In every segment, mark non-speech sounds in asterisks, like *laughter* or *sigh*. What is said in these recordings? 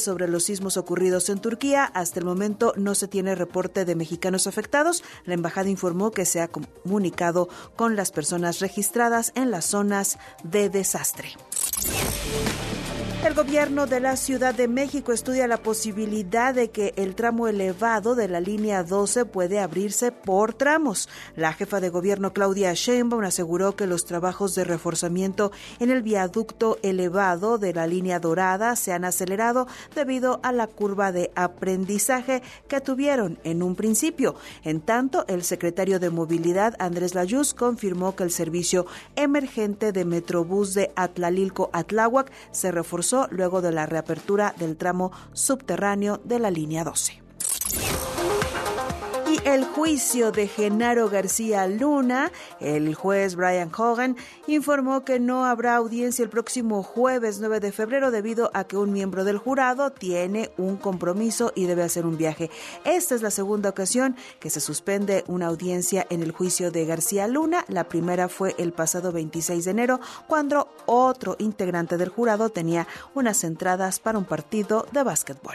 sobre los sismos ocurridos en Turquía. Hasta el momento no se tiene reporte de mexicanos afectados. La embajada informó que se ha comunicado con las personas registradas en las zonas de desastre. El gobierno de la Ciudad de México estudia la posibilidad de que el tramo elevado de la línea 12 puede abrirse por tramos. La jefa de gobierno Claudia Sheinbaum aseguró que los trabajos de reforzamiento en el viaducto elevado de la línea dorada se han acelerado debido a la curva de aprendizaje que tuvieron en un principio. En tanto, el secretario de Movilidad Andrés Layuz confirmó que el servicio emergente de Metrobús de Atlalilco Atláhuac se reforzó luego de la reapertura del tramo subterráneo de la línea 12 el juicio de Genaro García Luna, el juez Brian Hogan informó que no habrá audiencia el próximo jueves 9 de febrero debido a que un miembro del jurado tiene un compromiso y debe hacer un viaje. Esta es la segunda ocasión que se suspende una audiencia en el juicio de García Luna. La primera fue el pasado 26 de enero cuando otro integrante del jurado tenía unas entradas para un partido de básquetbol.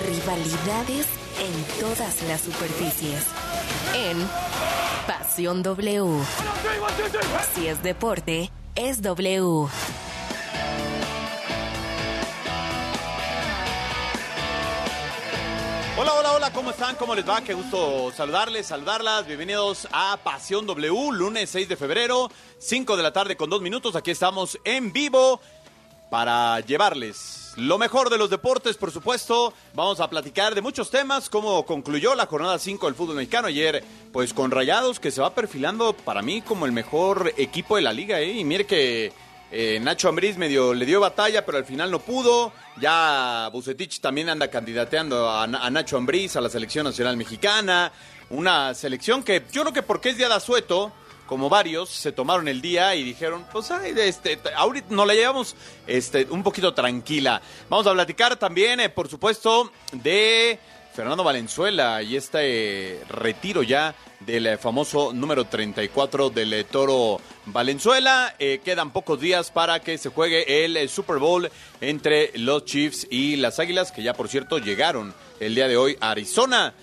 Rivalidades en todas las superficies. En Pasión W. Si es deporte, es W. Hola, hola, hola, ¿cómo están? ¿Cómo les va? Qué gusto saludarles, saludarlas. Bienvenidos a Pasión W, lunes 6 de febrero, 5 de la tarde con dos minutos. Aquí estamos en vivo para llevarles lo mejor de los deportes, por supuesto. Vamos a platicar de muchos temas, cómo concluyó la jornada 5 del fútbol mexicano ayer, pues con Rayados, que se va perfilando para mí como el mejor equipo de la liga. ¿eh? Y mire que eh, Nacho Ambriz medio le dio batalla, pero al final no pudo. Ya Bucetich también anda candidateando a, Nacho Ambriz a la selección nacional mexicana. Una selección que yo creo que porque es día de asueto, como varios, se tomaron el día y dijeron, pues este, ahorita nos la llevamos este, un poquito tranquila. Vamos a platicar también, eh, por supuesto, de Fernando Valenzuela y este retiro ya del eh, famoso número 34 del eh, Toro Valenzuela. quedan pocos días para que se juegue el Super Bowl entre los Chiefs y las Águilas, que ya por cierto llegaron el día de hoy a Arizona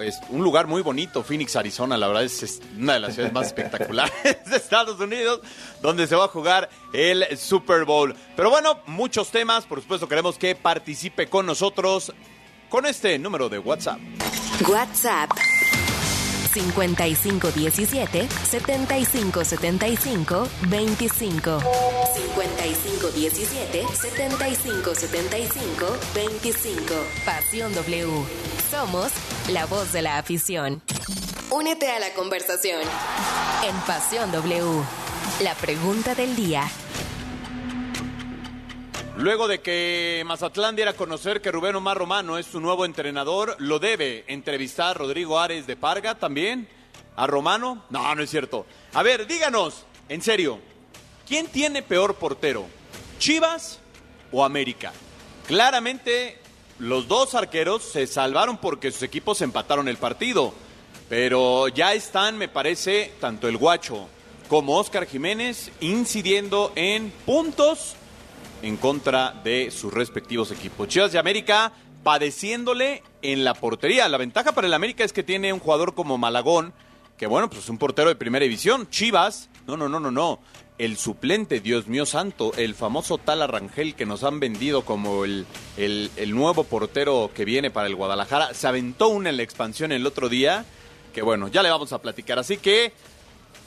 es un lugar muy bonito, Phoenix, Arizona, la verdad es una de las ciudades más espectaculares de Estados Unidos, donde se va a jugar el Super Bowl. Pero bueno, muchos temas, por supuesto queremos que participe con nosotros con este número de WhatsApp. WhatsApp 5517 7575 25 5517 7575 25 Pasión W. Somos la voz de la afición. Únete a la conversación en Pasión W. La pregunta del día. Luego de que Mazatlán diera a conocer que Rubén Omar Romano es su nuevo entrenador, ¿lo debe entrevistar Rodrigo Ares de Parga también? ¿A Romano? No, no es cierto. A ver, díganos, en serio, ¿quién tiene peor portero? ¿Chivas o América? Claramente los dos arqueros se salvaron porque sus equipos empataron el partido. Pero ya están, me parece, tanto el Guacho como Oscar Jiménez incidiendo en puntos en contra de sus respectivos equipos. Chivas de América padeciéndole en la portería. La ventaja para el América es que tiene un jugador como Malagón, que bueno, pues es un portero de primera división. Chivas, no, no, no, no, no. El suplente, Dios mío santo, el famoso tal Arrangel que nos han vendido como el, el, el nuevo portero que viene para el Guadalajara, se aventó una en la expansión el otro día, que bueno, ya le vamos a platicar. Así que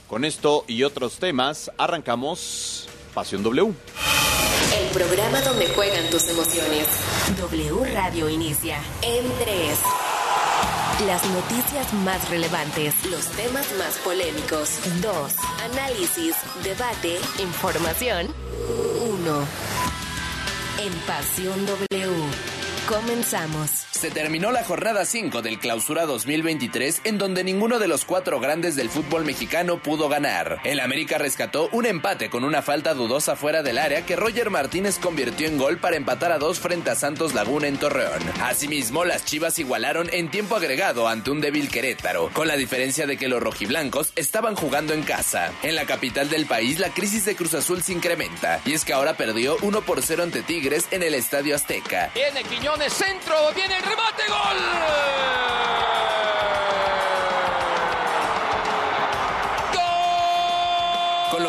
con esto y otros temas, arrancamos Pasión W. El programa donde juegan tus emociones. W Radio inicia en 3. Las noticias más relevantes, los temas más polémicos. 2. Análisis, debate, información. 1. en Pasión W. Comenzamos. Se terminó la jornada 5 del Clausura 2023 en donde ninguno de los cuatro grandes del fútbol mexicano pudo ganar. El América rescató un empate con una falta dudosa fuera del área que Roger Martínez convirtió en gol para empatar a dos frente a Santos Laguna en Torreón. Asimismo, las Chivas igualaron en tiempo agregado ante un débil Querétaro, con la diferencia de que los rojiblancos estaban jugando en casa. En la capital del país la crisis de Cruz Azul se incrementa y es que ahora perdió 1 por 0 ante Tigres en el Estadio Azteca. Viene Quiñones, centro, viene el remate, gol.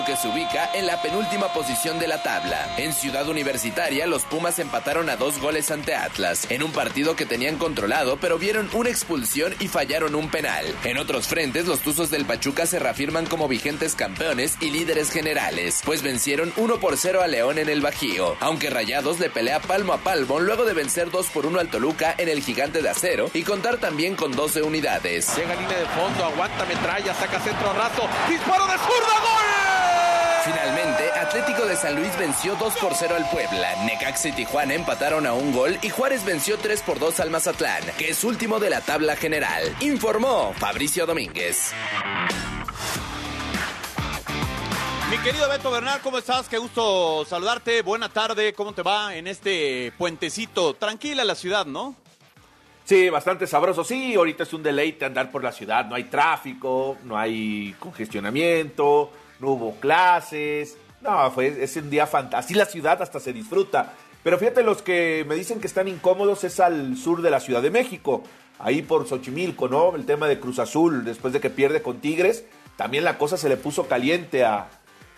Que se ubica en la penúltima posición de la tabla. En Ciudad Universitaria, los Pumas empataron a dos goles ante Atlas, en un partido que tenían controlado, pero vieron una expulsión y fallaron un penal. En otros frentes, los Tuzos del Pachuca se reafirman como vigentes campeones y líderes generales, pues vencieron 1 por 0 a León en el Bajío, aunque Rayados le pelea palmo a palmo luego de vencer 2 por 1 al Toluca en el Gigante de Acero y contar también con 12 unidades. Llega línea de fondo, aguanta metralla, saca centro raso, disparo de zurda, gol. Finalmente, Atlético de San Luis venció 2 por 0 al Puebla, Necaxa y Tijuana empataron a un gol y Juárez venció 3 por 2 al Mazatlán, que es último de la tabla general. Informó Fabricio Domínguez. Mi querido Beto Bernal, ¿cómo estás? Qué gusto saludarte. Buena tarde, ¿cómo te va en este puentecito? Tranquila la ciudad, ¿no? Sí, bastante sabroso. Sí, ahorita es un deleite andar por la ciudad. No hay tráfico, no hay congestionamiento, no hubo clases. No, fue, es un día fantástico. La ciudad hasta se disfruta. Pero fíjate, los que me dicen que están incómodos es al sur de la Ciudad de México. Ahí por Xochimilco, ¿no? El tema de Cruz Azul, después de que pierde con Tigres. También la cosa se le puso caliente a.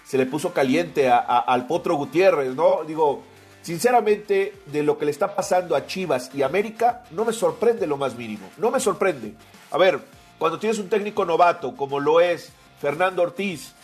Se le puso caliente a, al Potro Gutiérrez, ¿no? Digo, sinceramente, de lo que le está pasando a Chivas y América, no me sorprende lo más mínimo. No me sorprende. A ver, cuando tienes un técnico novato, como lo es Fernando Ortiz,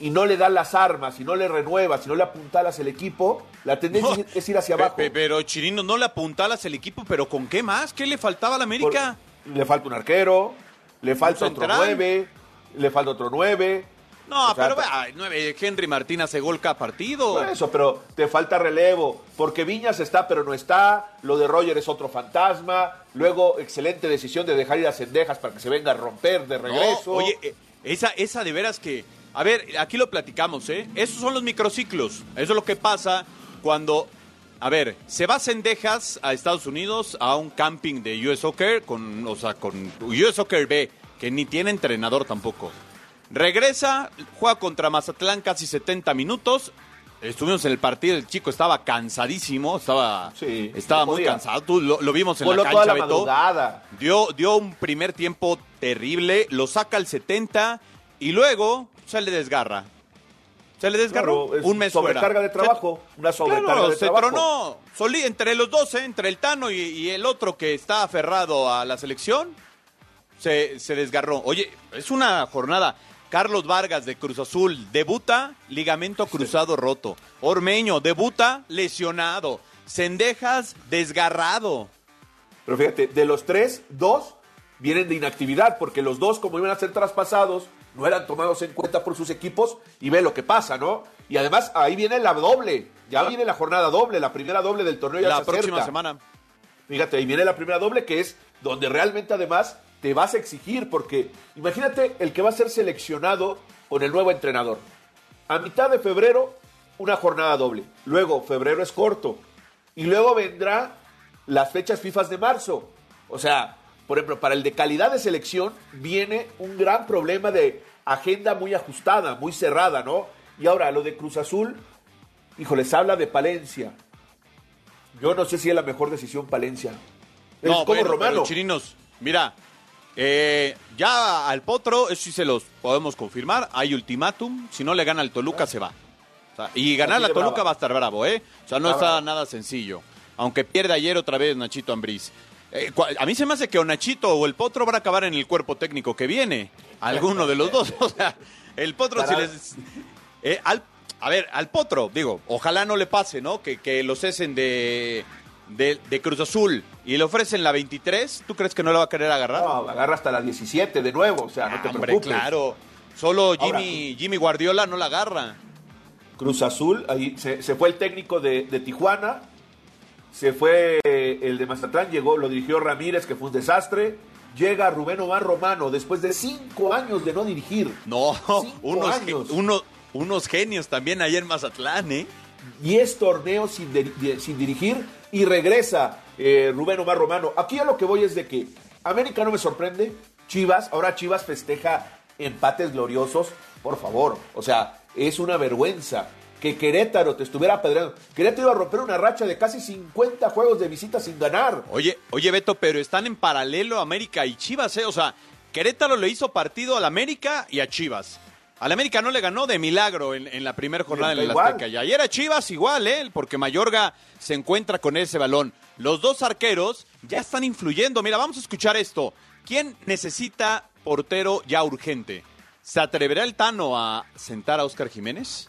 y no le das las armas, y no le renuevas, y no le apuntalas el equipo, la tendencia no, es ir hacia abajo. Pe, pero Chirino, no le apuntalas el equipo, pero ¿con qué más? ¿Qué le faltaba a la América? Por, le falta un arquero, le falta otro nueve, le falta otro nueve. No, o sea, pero ay, nueve, Henry Martín hace gol cada partido. Por eso, pero te falta relevo, porque Viñas está, pero no está. Lo de Roger es otro fantasma. Luego, excelente decisión de dejar ir a Cendejas para que se venga a romper de regreso. No, oye, esa, esa de veras que a ver, aquí lo platicamos, ¿eh? Esos son los microciclos. Eso es lo que pasa cuando, a ver, se va Cendejas a Estados Unidos a un camping de US Soccer, con, o sea, con US Soccer B, que ni tiene entrenador tampoco. Regresa, juega contra Mazatlán casi 70 minutos. Estuvimos en el partido, el chico estaba cansadísimo, estaba, sí, estaba muy cansado. Tú lo, lo vimos en Voló la cancha, toda la madrugada. Beto. Dio, dio un primer tiempo terrible, lo saca al 70 y luego se le desgarra. Se le desgarró claro, un mes sobrecarga fuera. de trabajo, se, una sobrecarga claro, de se trabajo. tronó. Solí, entre los dos, ¿eh? entre el Tano y, y, el otro que está aferrado a la selección, se, se desgarró. Oye, es una jornada. Carlos Vargas de Cruz Azul debuta, ligamento cruzado sí. roto. Ormeño debuta, lesionado. Cendejas, desgarrado. Pero fíjate, de los tres, dos vienen de inactividad, porque los dos, como iban a ser traspasados, no eran tomados en cuenta por sus equipos y ve lo que pasa, ¿no? Y además ahí viene la doble, ya viene la jornada doble, la primera doble del torneo ya la se próxima acerca. semana. Fíjate, ahí viene la primera doble que es donde realmente además te vas a exigir, porque imagínate el que va a ser seleccionado con el nuevo entrenador. A mitad de febrero, una jornada doble. Luego, febrero es corto. Y luego vendrá las fechas FIFA de marzo. O sea, por ejemplo, para el de calidad de selección viene un gran problema de agenda muy ajustada, muy cerrada, ¿no? Y ahora, lo de Cruz Azul, híjoles, habla de Palencia. Yo no sé si es la mejor decisión Palencia. Es no, como bueno, Romano. chirinos, mira, eh, ya al Potro, eso sí se los podemos confirmar, hay ultimátum, si no le gana al Toluca se va. O sea, y ganar la Toluca brava. va a estar bravo, ¿eh? O sea, no está, nada sencillo. Aunque pierde ayer otra vez Nachito Ambriz. Eh, a mí se me hace que o Nachito o el Potro van a acabar en el cuerpo técnico que viene. Alguno de los dos. *laughs* O sea, el Potro si les... Eh, al, a ver, al Potro, digo, ojalá no le pase, ¿no? Que, que lo cesen de, de, de, Cruz Azul y le ofrecen la 23. ¿Tú crees que no la va a querer agarrar? No, agarra hasta la 17 de nuevo. O sea, no te Hombre, preocupes. claro. Solo Jimmy, Ahora, Jimmy Guardiola no la agarra. Cruz Azul, ahí se, se fue el técnico de, de Tijuana se fue el de Mazatlán, llegó, lo dirigió Ramírez, que fue un desastre. Llega Rubén Omar Romano después de cinco años de no dirigir. No, unos, años. uno- unos genios también ayer en Mazatlán, ¿eh? 10 torneos sin, de- sin dirigir y regresa eh, Rubén Omar Romano. Aquí a lo que voy es de que América no me sorprende. Chivas, ahora Chivas festeja empates gloriosos. Por favor, o sea, es una vergüenza que Querétaro te estuviera apedreando. Querétaro iba a romper una racha de casi 50 juegos de visita sin ganar. Oye, oye Beto, pero están en paralelo América y Chivas, ¿eh? O sea, Querétaro le hizo partido al América y a Chivas. Al América no le ganó de milagro en, en la primera jornada en el. Azteca. Y ayer a Chivas igual, ¿eh? Porque Mayorga se encuentra con ese balón. Los dos arqueros ya están influyendo. Mira, vamos a escuchar esto. ¿Quién necesita portero ya urgente? ¿Se atreverá el Tano a sentar a Oscar Jiménez?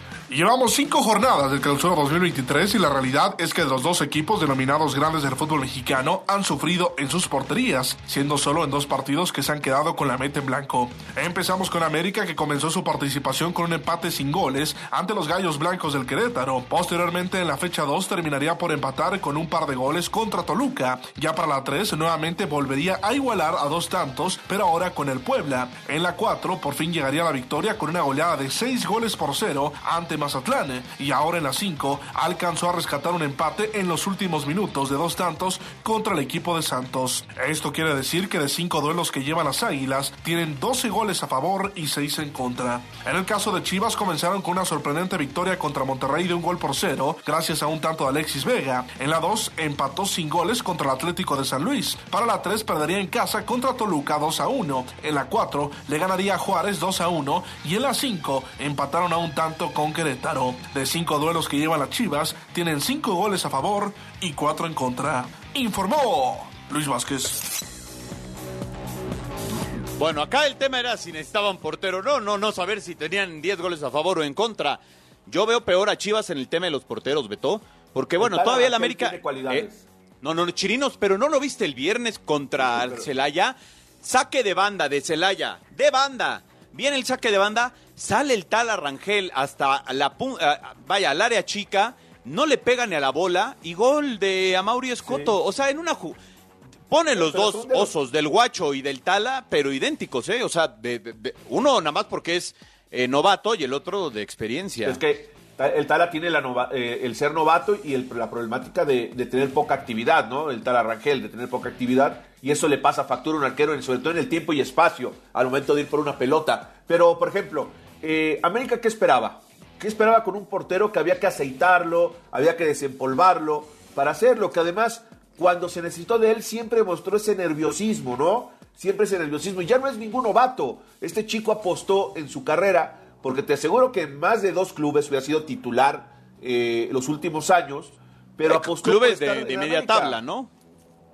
Llevamos cinco jornadas del clausura 2023 y la realidad es que los dos equipos denominados grandes del fútbol mexicano han sufrido en sus porterías, siendo solo en dos partidos que se han quedado con la meta en blanco. Empezamos con América que comenzó su participación con un empate sin goles ante los Gallos Blancos del Querétaro. Posteriormente en la fecha 2 terminaría por empatar con un par de goles contra Toluca. Ya para la 3 nuevamente volvería a igualar a dos tantos, pero ahora con el Puebla. En la 4 por fin llegaría la victoria con una goleada de 6 goles por 0 ante Mazatlán y ahora en la 5 alcanzó a rescatar un empate en los últimos minutos de dos tantos contra el equipo de Santos. Esto quiere decir que de 5 duelos que llevan las Águilas tienen 12 goles a favor y 6 en contra. En el caso de Chivas comenzaron con una sorprendente victoria contra Monterrey de un gol por cero gracias a un tanto de Alexis Vega. En la 2 empató sin goles contra el Atlético de San Luis. Para la 3 perdería en casa contra Toluca 2 a 1. En la 4 le ganaría a Juárez 2 a 1 y en la 5 empataron a un tanto con Querétaro. De 5 duelos que llevan las Chivas, tienen 5 goles a favor y 4 en contra. Informó Luis Vázquez. Bueno, acá el tema era si necesitaban portero. No, no, no saber si tenían 10 goles a favor o en contra. Yo veo peor a Chivas en el tema de los porteros, Beto. Porque bueno, todavía el América. tiene cualidades. Eh, no, no, Chirinos, pero no lo viste el viernes contra el Celaya. Saque de banda de Celaya. De banda. Viene el saque de banda. Sale el tal Arrangel hasta la ah, vaya, al área chica. No le pega ni a la bola. Y gol de Amaury Escoto. O sea, en una. ju- Pone los pero dos son de los- osos del guacho y del tala, pero idénticos, ¿eh? O sea, de- uno nada más porque es eh, novato y el otro de experiencia. Es que el Tala tiene la nova- eh, el ser novato y el- la problemática de, de tener poca actividad, ¿no? El Tala Rangel, de tener poca actividad. Y eso le pasa factura a un arquero, en- sobre todo en el tiempo y espacio, al momento de ir por una pelota. Pero, por ejemplo, eh, América, ¿qué esperaba? ¿Qué esperaba con un portero que había que aceitarlo, había que desempolvarlo para hacerlo? Que además, cuando se necesitó de él, siempre mostró ese nerviosismo, ¿no? Siempre ese nerviosismo. Y ya no es ningún novato. Este chico apostó en su carrera, porque te aseguro que en más de dos clubes hubiera sido titular eh, los últimos años, pero apostó Clubes de, de media tabla, ¿no?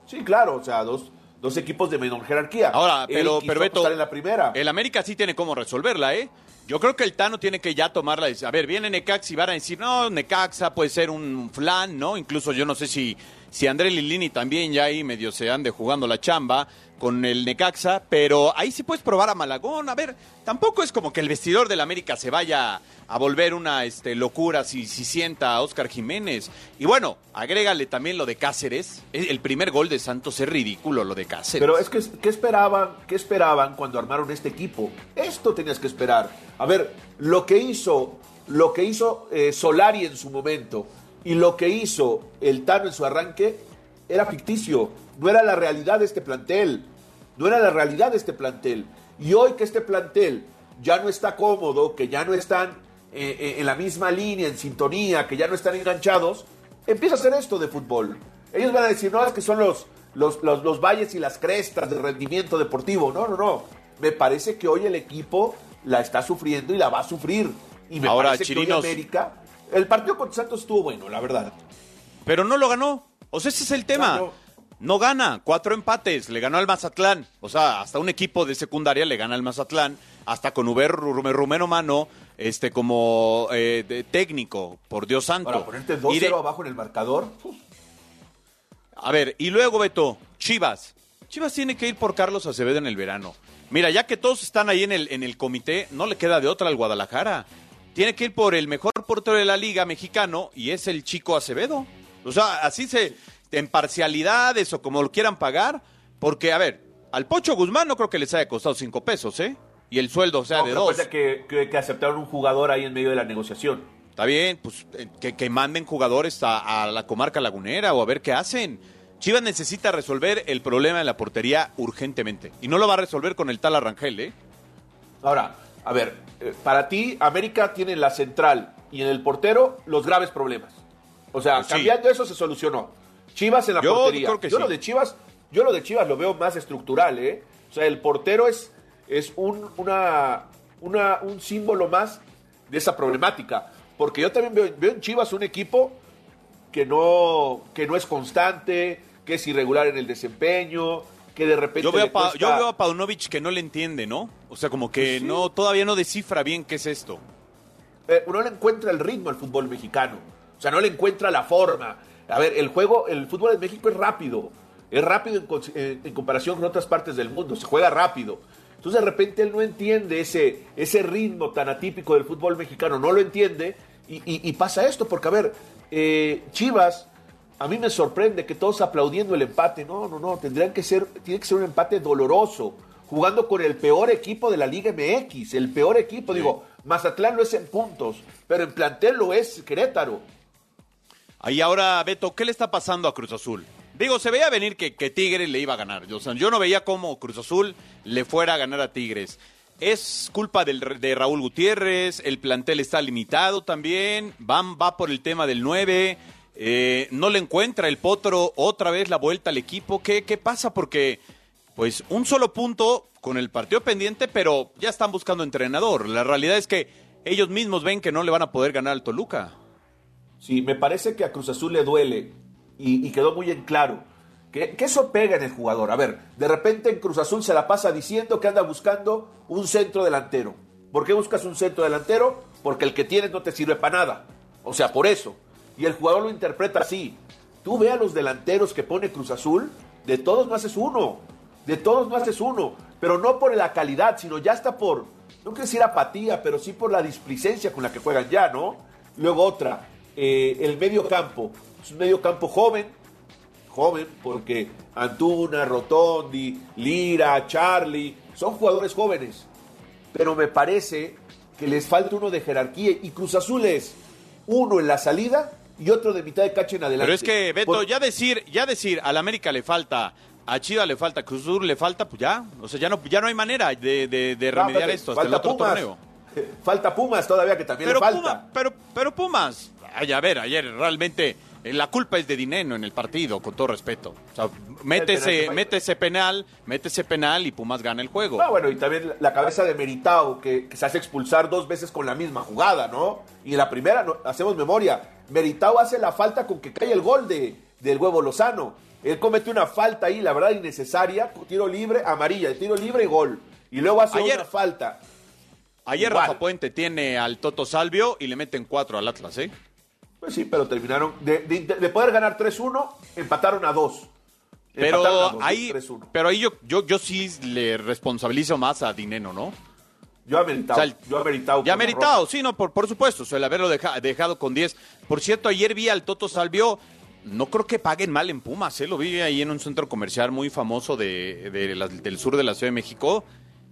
Sí, claro, o sea, dos, dos equipos de menor jerarquía. Ahora, pero, pero Beto, en la primera. el América sí tiene cómo resolverla, ¿eh? Yo creo que el Tano tiene que ya tomarla. A ver, viene Necaxa y van a decir, no, Necaxa puede ser un flan, ¿no? Incluso yo no sé si, si André Lilini también ya ahí medio se ande jugando la chamba con el Necaxa, pero ahí sí puedes probar a Malagón. A ver, tampoco es como que el vestidor del América se vaya a volver una este, locura si, si sienta a Oscar Jiménez. Y bueno, agrégale también lo de Cáceres. El primer gol de Santos es ridículo, lo de Cáceres. Pero es que, ¿qué esperaban, ¿qué esperaban cuando armaron este equipo? Esto tenías que esperar. A ver, lo que hizo, lo que hizo eh, Solari en su momento y lo que hizo el Tano en su arranque era ficticio. No era la realidad de este plantel. No era la realidad de este plantel. Y hoy que este plantel ya no está cómodo, que ya no están eh, eh, en la misma línea, en sintonía, que ya no están enganchados, empieza a hacer esto de fútbol. Ellos van a decir, no, es que son los, los, los, los valles y las crestas de rendimiento deportivo. No, no, no. Me parece que hoy el equipo la está sufriendo y la va a sufrir. Y me Ahora, parece que hoy América... El partido contra Santos estuvo bueno, la verdad. Pero no lo ganó. O sea, ese es el tema. Claro. No gana. Cuatro empates. Le ganó al Mazatlán. O sea, hasta un equipo de secundaria le gana al Mazatlán. Hasta con Uber Rume- Rumeno Mano, este, como eh, de- técnico. Por Dios santo. Para ponerte Y 2-0 de- abajo en el marcador. uf, A ver, y luego, Beto, Chivas. Chivas tiene que ir por Carlos Acevedo en el verano. Mira, ya que todos están ahí en el, en el comité, no le queda de otra al Guadalajara. tiene que ir por el mejor portero de la liga mexicano y es el chico Acevedo. O sea, así se, en parcialidades o como lo quieran pagar, porque, a ver, al Pocho Guzmán no creo que les haya costado cinco pesos, ¿eh? Y el sueldo, o sea, de dos. Que, que, que, aceptaron un jugador ahí en medio de la negociación. Está bien, pues eh, que, que manden jugadores a, a, la comarca lagunera o a ver qué hacen. Chivas necesita resolver el problema de la portería urgentemente. Y no lo va a resolver con el tal Arrangel, ¿eh? Ahora, a ver, eh, para ti, América tiene en la central y en el portero los graves problemas. O sea, Pues sí. cambiando eso se solucionó. Chivas en la Yo portería. creo que yo sí. lo de Chivas, yo lo de Chivas lo veo más estructural, ¿eh? O sea, el portero es, es un, una, una, un símbolo más de esa problemática. Porque yo también veo, veo en Chivas un equipo que no, que no es constante, que es irregular en el desempeño, que de repente. Yo veo, le cuesta- yo veo a Paunovic que no le entiende, ¿no? O sea, como que Pues sí. no todavía no descifra bien qué es esto. Eh, uno le encuentra el ritmo al fútbol mexicano. O sea, no le encuentra la forma. A ver, el juego, el fútbol en México es rápido. Es rápido en, comparación con otras partes del mundo. Se juega rápido. Entonces, de repente, él no entiende ese, ese ritmo tan atípico del fútbol mexicano. No lo entiende. Y, y- y pasa esto, porque, a ver, eh, Chivas, a mí me sorprende que todos aplaudiendo el empate. No, no, no. Tendrían que ser, tiene que ser un empate doloroso. Jugando con el peor equipo de la Liga MX. El peor equipo. Digo, Mazatlán lo es en puntos, pero en plantel lo es Querétaro. Ahí ahora, Beto, ¿qué le está pasando a Cruz Azul? Digo, se veía venir que, que Tigres le iba a ganar. Yo no veía cómo Cruz Azul le fuera a ganar a Tigres. Es culpa de Raúl Gutiérrez, el plantel está limitado también, Van, va por el tema del 9, eh, no le encuentra el potro otra vez la vuelta al equipo. ¿Qué, ¿Qué pasa? Porque, pues, un solo punto con el partido pendiente, pero ya están buscando entrenador. La realidad es que ellos mismos ven que no le van a poder ganar al Toluca. Sí, me parece que a Cruz Azul le duele y, quedó muy en claro que, que eso pega en el jugador. A ver, de repente en Cruz Azul se la pasa diciendo que anda buscando un centro delantero. ¿Por qué buscas un centro delantero? Porque el que tienes no te sirve para nada. O sea, por eso. Y el jugador lo interpreta así. Tú ve a los delanteros que pone Cruz Azul, de todos no haces uno. De todos no haces uno. Pero no por la calidad, sino ya está por, no quiero decir apatía, pero sí por la displicencia con la que juegan ya, ¿no? Luego otra, eh, el medio campo. Es un medio campo joven, joven, porque Antuna, Rotondi, Lira, Charlie, son jugadores jóvenes. Pero me parece que les falta uno de jerarquía y Cruz Azul es uno en la salida y otro de mitad de cacho en adelante. Pero es que, Beto, Por- ya decir, ya decir, al América le falta, a Chivas le falta, Cruz Azul le falta, pues ya. O sea, ya no, ya no hay manera de, de- de No, remediar esto hasta el otro Pumas. torneo. *laughs* Falta Pumas todavía, que también Pero, le falta. Puma- pero, pero Pumas, ay, a ver, ayer realmente eh, la culpa es de Dineno en el partido, con todo respeto. O sea, mete El penal que ese, falla. mete ese penal, mete ese penal y Pumas gana el juego. Ah, bueno, y también la cabeza de Meritao, que, que se hace expulsar dos veces con la misma jugada, ¿no? Y en la primera, no- hacemos memoria, Meritao hace la falta con que cae el gol de, del huevo Lozano. Él comete una falta ahí, la verdad, innecesaria, tiro libre, amarilla, tiro libre y gol. Y luego hace Ayer- una falta. Ayer igual. Rafa Puente tiene al Toto Salvio y le meten cuatro al Atlas, ¿eh? Pues sí, pero terminaron, de, de- de poder ganar 3-1, empataron a 2. Pero a dos, ahí, 3-1. pero ahí yo, yo, yo sí le responsabilizo más a Dineno, ¿no? Yo a Meritao, O sea, el- yo a Meritao. Ya la meritado, sí, no, por, por supuesto, o sea, el haberlo deja- dejado con 10. Por cierto, ayer vi al Toto Salvio, no creo que paguen mal en Pumas, ¿eh? lo vi ahí en un centro comercial muy famoso de, de la- del sur de la Ciudad de México.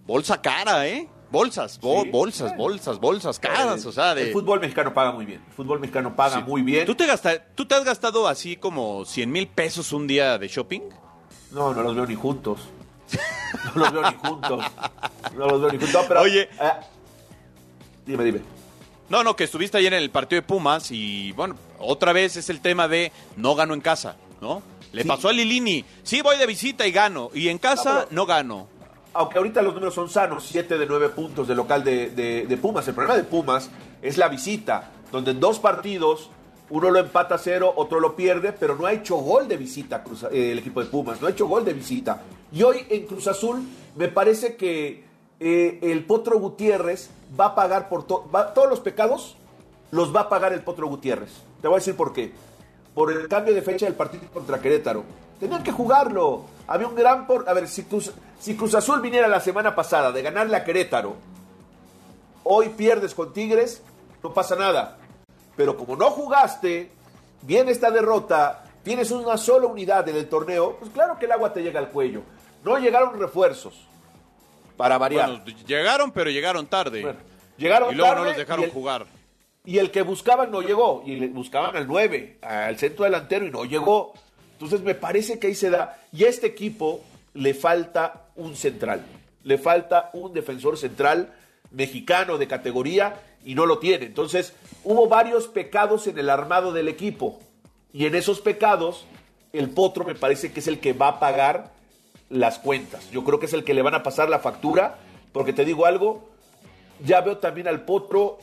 Bolsa cara, ¿eh? Bolsas, bo- Sí. bolsas, bolsas, bolsas caras, o sea, de... El fútbol mexicano paga muy bien. El fútbol mexicano paga Sí. muy bien. ¿Tú te, gasta- ¿Tú te has gastado así como 100 mil pesos un día de shopping? No, no los veo ni juntos. *laughs* No los veo ni juntos. No los veo ni juntos. Pero, Oye. eh, dime, dime. No, no, que estuviste ayer en el partido de Pumas y bueno, otra vez es el tema de no gano en casa, ¿no? Le Sí. pasó a Lilini, sí voy de visita y gano, y en casa No, gano. Aunque ahorita los números son sanos, 7 de 9 puntos de local de, de- de Pumas. El problema de Pumas es la visita, donde en dos partidos uno lo empata a cero, otro lo pierde, pero no ha hecho gol de visita eh, el equipo de Pumas, no ha hecho gol de visita. Y hoy en Cruz Azul me parece que eh, el Potro Gutiérrez va a pagar por todos los pecados, los va a pagar el Potro Gutiérrez. Te voy a decir por qué. Por el cambio de fecha del partido contra Querétaro. Tenían que jugarlo. Había un gran... Por... A ver, si Cruz, si Cruz Azul viniera la semana pasada de ganarle a Querétaro, hoy pierdes con Tigres, no pasa nada. Pero como no jugaste, viene esta derrota, tienes una sola unidad en el torneo, pues claro que el agua te llega al cuello. No llegaron refuerzos, para variar. Bueno, llegaron, pero llegaron tarde. Bueno, llegaron y luego tarde no los dejaron y el- jugar. Y el que buscaban no llegó. Y le buscaban al 9, al centro delantero y no llegó. Entonces me parece que ahí se da. Y a este equipo le falta un central. Le falta un defensor central mexicano de categoría y no lo tiene. Entonces hubo varios pecados en el armado del equipo. Y en esos pecados, el Potro me parece que es el que va a pagar las cuentas. Yo creo que es el que le van a pasar la factura. Porque te digo algo, ya veo también al Potro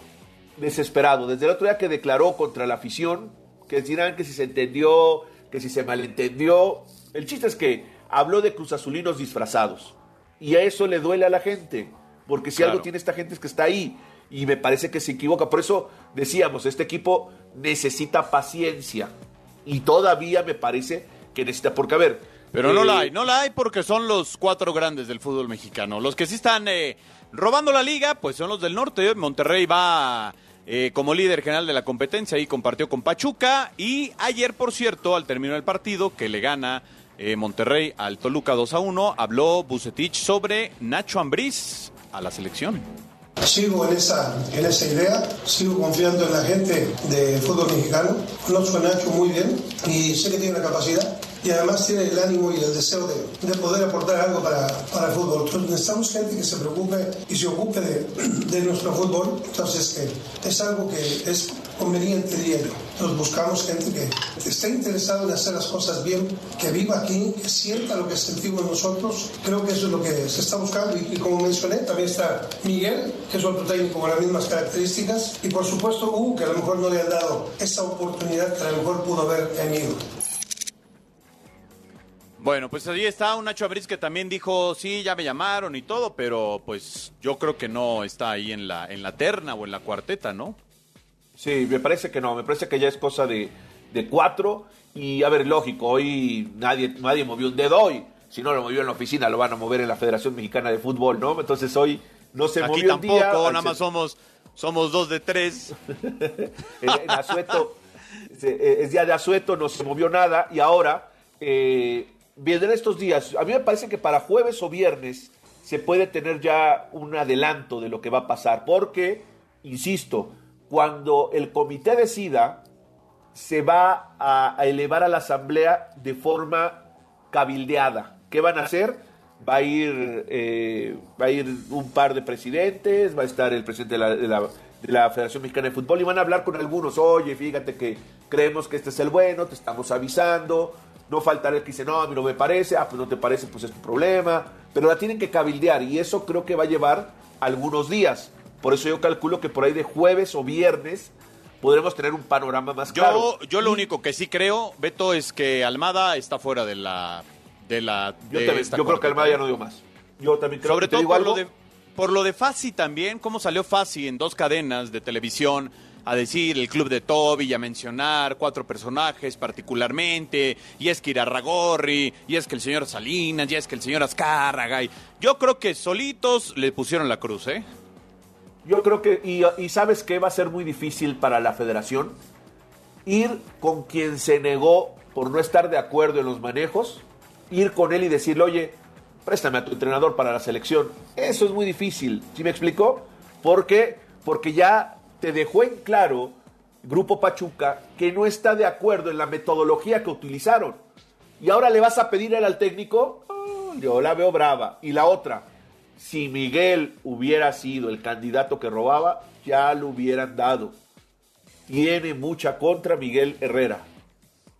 desesperado. Desde el otro día que declaró contra la afición, que dirán que si se entendió, que si se malentendió. El chiste es que habló de cruzazulinos disfrazados. Y a eso le duele a la gente. Porque si Claro. algo tiene esta gente es que está ahí. Y me parece que se equivoca. Por eso decíamos, este equipo necesita paciencia. Y todavía me parece que necesita. Porque, a ver. Pero no eh, la hay, no la hay porque son los cuatro grandes del fútbol mexicano. Los que sí están eh, robando la liga, pues son los del norte. Monterrey va eh, como líder general de la competencia y compartió con Pachuca. Y ayer, por cierto, al término del partido, que le gana eh, Monterrey al Toluca 2 a 1, habló Bucetich sobre Nacho Ambriz a la selección. Sigo en esa, en esa idea, sigo confiando en la gente del fútbol mexicano. Conozco a Nacho muy bien y sé que tiene la capacidad y además tiene el ánimo y el deseo de, de poder aportar algo para, para el fútbol. Entonces necesitamos gente que se preocupe y se ocupe de, de nuestro fútbol. Entonces que es algo que es conveniente, diría. Entonces buscamos gente que esté interesada en hacer las cosas bien, que viva aquí, que sienta lo que sentimos nosotros. Creo que eso es lo que se está buscando y, y como mencioné, también está Miguel, que es otro técnico con las mismas características, y por supuesto Hugo, que a lo mejor no le han dado esa oportunidad que a lo mejor pudo haber tenido. Bueno, pues allí está un Nacho Ambriz que también dijo, sí, ya me llamaron y todo, pero pues yo creo que no está ahí en la, en la terna o en la cuarteta, ¿no? Sí, me parece que no, me parece que ya es cosa de, de cuatro. Y a ver, lógico, hoy nadie, nadie movió un dedo hoy. Si no lo movió en la oficina, lo van a mover en la Federación Mexicana de Fútbol, ¿no? Entonces hoy no se Aquí movió tampoco, un día. nada más somos, somos dos de tres. *laughs* en, en Azueto, se- eh, es día de Azueto, no se movió nada y ahora eh, vendrán estos días. A mí me parece que para jueves o viernes se puede tener ya un adelanto de lo que va a pasar, porque, insisto, cuando el comité decida, se va a, elevar a la asamblea de forma cabildeada. ¿Qué van a hacer? Va a ir, eh, va a ir un par de presidentes, va a estar el presidente de la, de la- de la Federación Mexicana de Fútbol y van a hablar con algunos. Oye, fíjate que creemos que este es el bueno, te estamos avisando. No faltará el que dice, no, a mí no me parece, ah, pues no te parece, pues es tu problema. Pero la tienen que cabildear y eso creo que va a llevar algunos días. Por eso yo calculo que por ahí de jueves o viernes podremos tener un panorama más claro. Yo, lo único que sí creo, Beto, es que Almada está fuera de la... De la Yo, de también- esta yo creo que. Almada ya no dio más. Yo también creo Sobre que te todo digo por algo, lo, de, por lo de Fassi también, cómo salió Fassi en dos cadenas de televisión a decir el club de Toby y a mencionar cuatro personajes particularmente, y es que Irarragorri, y es que el señor Salinas, y es que el señor Azcárraga. y- yo creo que solitos le pusieron la cruz, ¿eh? Yo creo que, y, sabes que va a ser muy difícil para la federación ir con quien se negó por no estar de acuerdo en los manejos, ir con él y decirle, oye, préstame a tu entrenador para la selección. Eso es muy difícil, ¿sí me explicó? ¿Por qué? Porque ya te dejó en claro Grupo Pachuca que no está de acuerdo en la metodología que utilizaron. Y ahora le vas a pedir al técnico, "Ah, yo la veo brava. Y la otra, si Miguel hubiera sido el candidato que robaba, ya lo hubieran dado. Tiene mucha contra Miguel Herrera.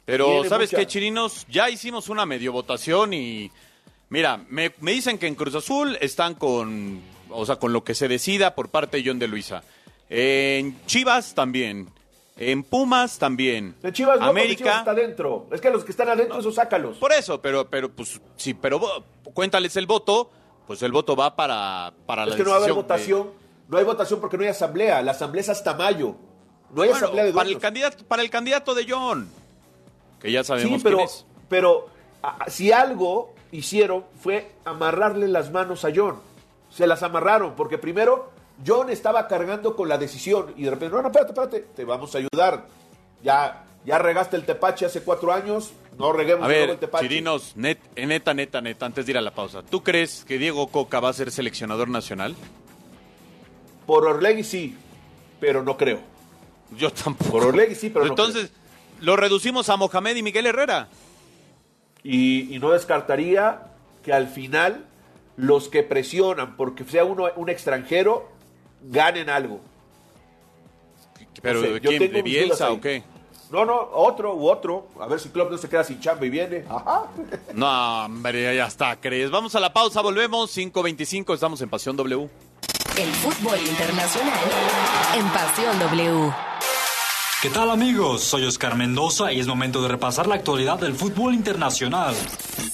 Pero, Tiene ¿sabes mucha- qué, Chirinos? Ya hicimos una medio votación y. Mira, me, me dicen que en Cruz Azul están con. O sea, con lo que se decida por parte de John de Luisa. En Chivas también. En Pumas también. De Chivas no, América. Chivas está adentro. Es que los que están adentro, esos sácalos. Por eso, pero, pero, pues, sí, pero cuéntales el voto. Pues el voto va para, para Es la que no va a haber de- votación. No hay votación porque no hay asamblea. La asamblea es hasta mayo. No hay Bueno, asamblea de para el dueños. candidato, para el candidato de John. Que ya sabemos Sí, pero, quién es. pero a- si algo hicieron fue amarrarle las manos a John. Se las amarraron, porque primero John estaba cargando con la decisión y de repente, no, no, espérate, espérate, te vamos a ayudar. Ya, ya regaste el tepache hace cuatro años, no reguemos A ver, el tepache. Chirinos, net- eh, neta, neta, neta, antes de ir a la pausa. ¿Tú crees que Diego Coca va a ser seleccionador nacional? Por Orlegui sí, pero no creo. Yo tampoco. Por Orlegui sí, pero no Entonces, lo reducimos a Mohamed y Miguel Herrera. y, y no descartaría que al final los que presionan porque sea uno un extranjero ganen algo. Pero, sé, ¿de yo quién? tengo ¿De Bielsa o qué? No, no, otro u otro. A ver si Klopp no se queda sin chamba y viene. Ajá. *laughs* No, hombre, ya está, crees. Vamos a la pausa, volvemos. 5.25, estamos en Pasión W. El fútbol internacional en Pasión W. ¿Qué tal amigos? Soy Oscar Mendoza y es momento de repasar la actualidad del fútbol internacional.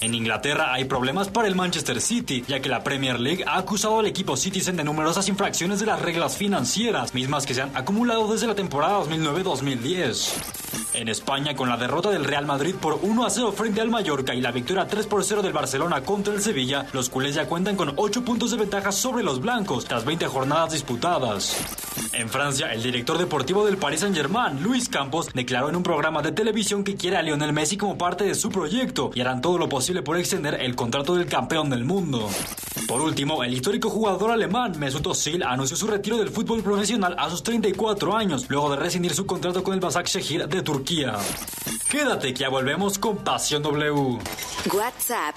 En Inglaterra hay problemas para el Manchester City, ya que la Premier League ha acusado al equipo Citizen de numerosas infracciones de las reglas financieras, mismas que se han acumulado desde la temporada 2009-2010. En España, con la derrota del Real Madrid por 1 a 0 frente al Mallorca y la victoria 3 por 0 del Barcelona contra el Sevilla, los culés ya cuentan con 8 puntos de ventaja sobre los blancos tras 20 jornadas disputadas. En Francia, el director deportivo del Paris Saint-Germain, Luis Campos, declaró en un programa de televisión que quiere a Lionel Messi como parte de su proyecto y harán todo lo posible por extender el contrato del campeón del mundo. Por último, el histórico jugador alemán Mesut Özil anunció su retiro del fútbol profesional a sus 34 años, luego de rescindir su contrato con el Başakşehir de Turquía. Quédate que ya volvemos con Pasión W. WhatsApp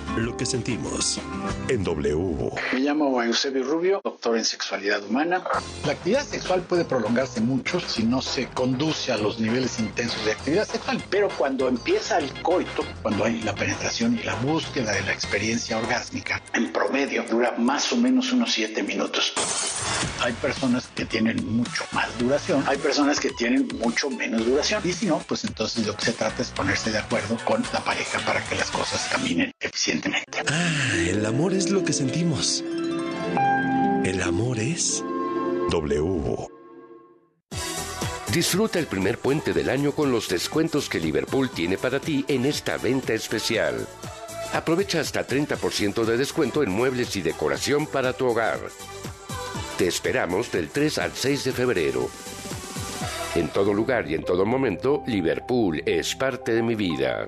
lo que sentimos en W. Me llamo Eusebio Rubio, doctor en sexualidad humana. La actividad sexual puede prolongarse mucho si no se conduce a los niveles intensos de actividad sexual, pero cuando empieza el coito, cuando hay la penetración y la búsqueda de la experiencia orgásmica, en promedio dura más o menos unos 7 minutos. Hay personas que tienen mucho más duración, hay personas que tienen mucho menos duración. Y si no, pues entonces lo que se trata es ponerse de acuerdo con la pareja para que las cosas caminen eficientemente. Ah, el amor es lo que sentimos. El amor es W. Disfruta el primer puente del año con los descuentos que Liverpool tiene para ti en esta venta especial. Aprovecha hasta 30% de descuento en muebles y decoración para tu hogar. Te esperamos del 3 al 6 de febrero. En todo lugar y en todo momento, Liverpool es parte de mi vida.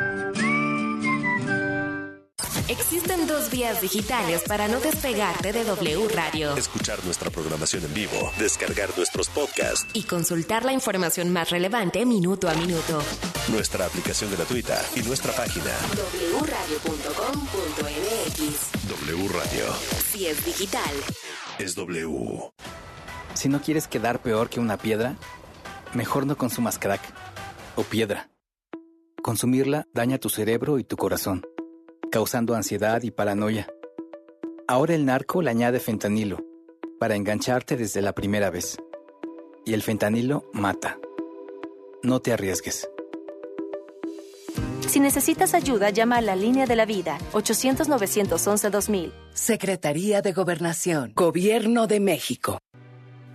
Existen dos vías digitales para no despegarte de W Radio. Escuchar nuestra programación en vivo, descargar nuestros podcasts, Y consultar la información más relevante minuto a minuto. nuestra aplicación gratuita y nuestra página wradio.com.mx. W Radio. Si es digital, Es W. Si no quieres quedar peor que una piedra, mejor no consumas crack o piedra. Consumirla daña tu cerebro y tu corazón, causando ansiedad y paranoia. Ahora el narco le añade fentanilo para engancharte desde la primera vez. Y el fentanilo mata. No te arriesgues. Si necesitas ayuda, llama a la línea de la vida 800-911-2000. Secretaría de Gobernación, Gobierno de México.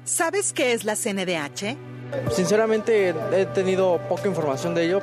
¿Sabes qué es la CNDH? Sinceramente he tenido poca información de ello.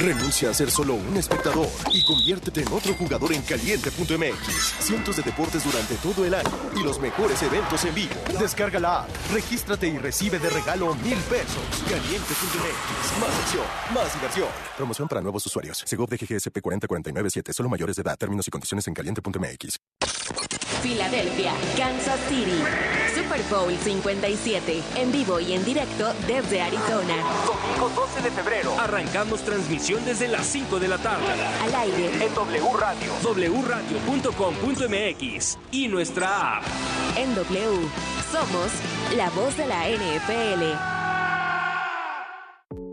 Renuncia a ser solo un espectador y conviértete en otro jugador en caliente.mx. Cientos de deportes durante todo el año y los mejores eventos en vivo. Descarga la app, regístrate y recibe de regalo mil pesos. Caliente.mx. Más acción, más diversión. Promoción para nuevos usuarios. Segov de GGSP 40497. Solo mayores de edad. Términos y condiciones en caliente.mx. Filadelfia, Kansas City. Super Bowl 57. En vivo y en directo desde Arizona. Domingo 12 de febrero. Arrancamos transmisión desde las 5 de la tarde. Al aire. En W Radio. wradio.com.mx. Y nuestra app. En W. Somos la voz de la NFL.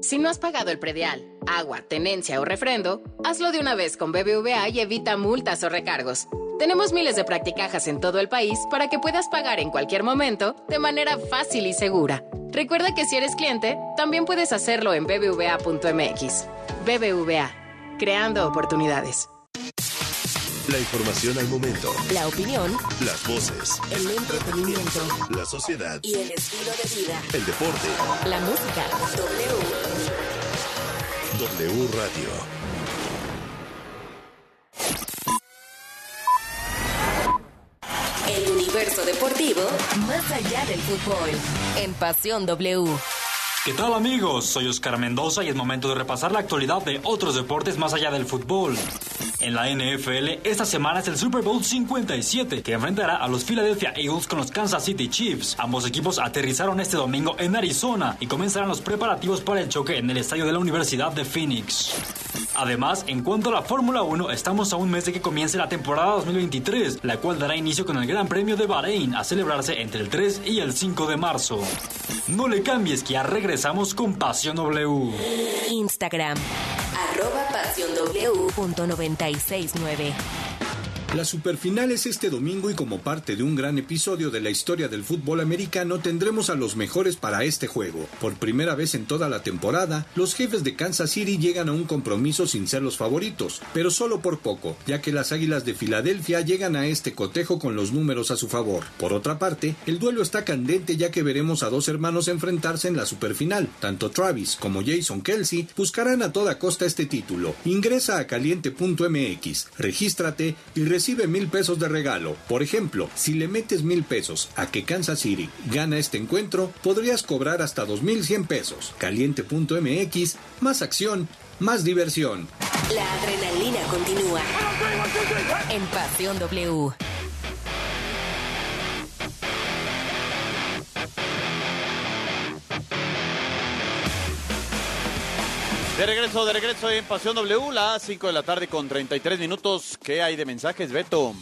Si no has pagado el predial, agua, tenencia o refrendo, hazlo de una vez con BBVA y evita multas o recargos. Tenemos miles de practicajas en todo el país para que puedas pagar en cualquier momento de manera fácil y segura. Recuerda que si eres cliente, también puedes hacerlo en bbva.mx. BBVA, creando oportunidades. La información al momento. La opinión. Las voces. El entretenimiento. La sociedad. Y el estilo de vida. El deporte. La música. W. W Radio. El universo deportivo más allá del fútbol. En Pasión W. ¿Qué tal amigos? Soy Oscar Mendoza y es momento de repasar la actualidad de otros deportes más allá del fútbol. En la NFL, esta semana es el Super Bowl 57, que enfrentará a los Philadelphia Eagles con los Kansas City Chiefs. Ambos equipos aterrizaron este domingo en Arizona y comenzarán los preparativos para el choque en el estadio de la Universidad de Phoenix. Además, en cuanto a la Fórmula 1, estamos a un mes de que comience la temporada 2023, la cual dará inicio con el Gran Premio de Bahrein a celebrarse entre el 3 y el 5 de marzo. No le cambies que ya regresamos con Pasión W. Instagram. Arroba pasión W punto 969. La superfinal es este domingo y como parte de un gran episodio de la historia del fútbol americano tendremos a los mejores para este juego. Por primera vez en toda la temporada, los jefes de Kansas City llegan a un compromiso sin ser los favoritos, pero solo por poco, ya que las Águilas de Filadelfia llegan a este cotejo con los números a su favor. Por otra parte, el duelo está candente ya que veremos a dos hermanos enfrentarse en la superfinal. Tanto Travis como Jason Kelsey buscarán a toda costa este título. Ingresa a caliente.mx, regístrate y recibe mil pesos de regalo. Por ejemplo, si le metes mil pesos a que Kansas City gana este encuentro, podrías cobrar hasta 2.100 pesos. Caliente.mx, más acción, más diversión. La adrenalina continúa. En Pasión W. De regreso, de regreso en Pasión W, las 5 de la tarde con 33 minutos. ¿Qué hay de mensajes, Beto?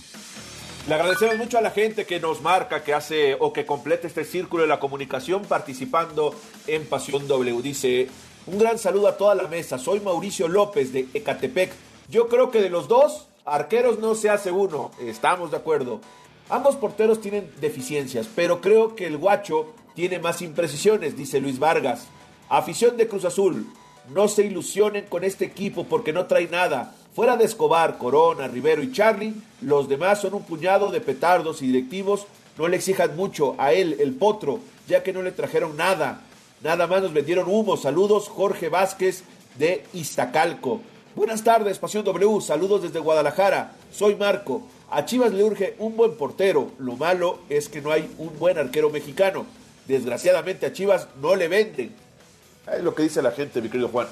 Le agradecemos mucho a la gente que nos marca, que hace o que complete este círculo de la comunicación participando en Pasión W. Dice, un gran saludo a toda la mesa. Soy Mauricio López de Ecatepec. Yo creo que de los dos, arqueros no se hace uno. Estamos de acuerdo. Ambos porteros tienen deficiencias, pero creo que el guacho tiene más imprecisiones, dice Luis Vargas. Afición de Cruz Azul, no se ilusionen con este equipo porque no trae nada. Fuera de Escobar, Corona, Rivero y Charlie, los demás son un puñado de petardos y directivos. No le exijan mucho a él, el potro, ya que no le trajeron nada. Nada más nos vendieron humo. Saludos, Jorge Vázquez de Iztacalco. Buenas tardes, Pasión W. Saludos desde Guadalajara. Soy Marco. A Chivas le urge un buen portero. Lo malo es que no hay un buen arquero mexicano. Desgraciadamente a Chivas no le venden. Es lo que dice la gente, mi querido Juan.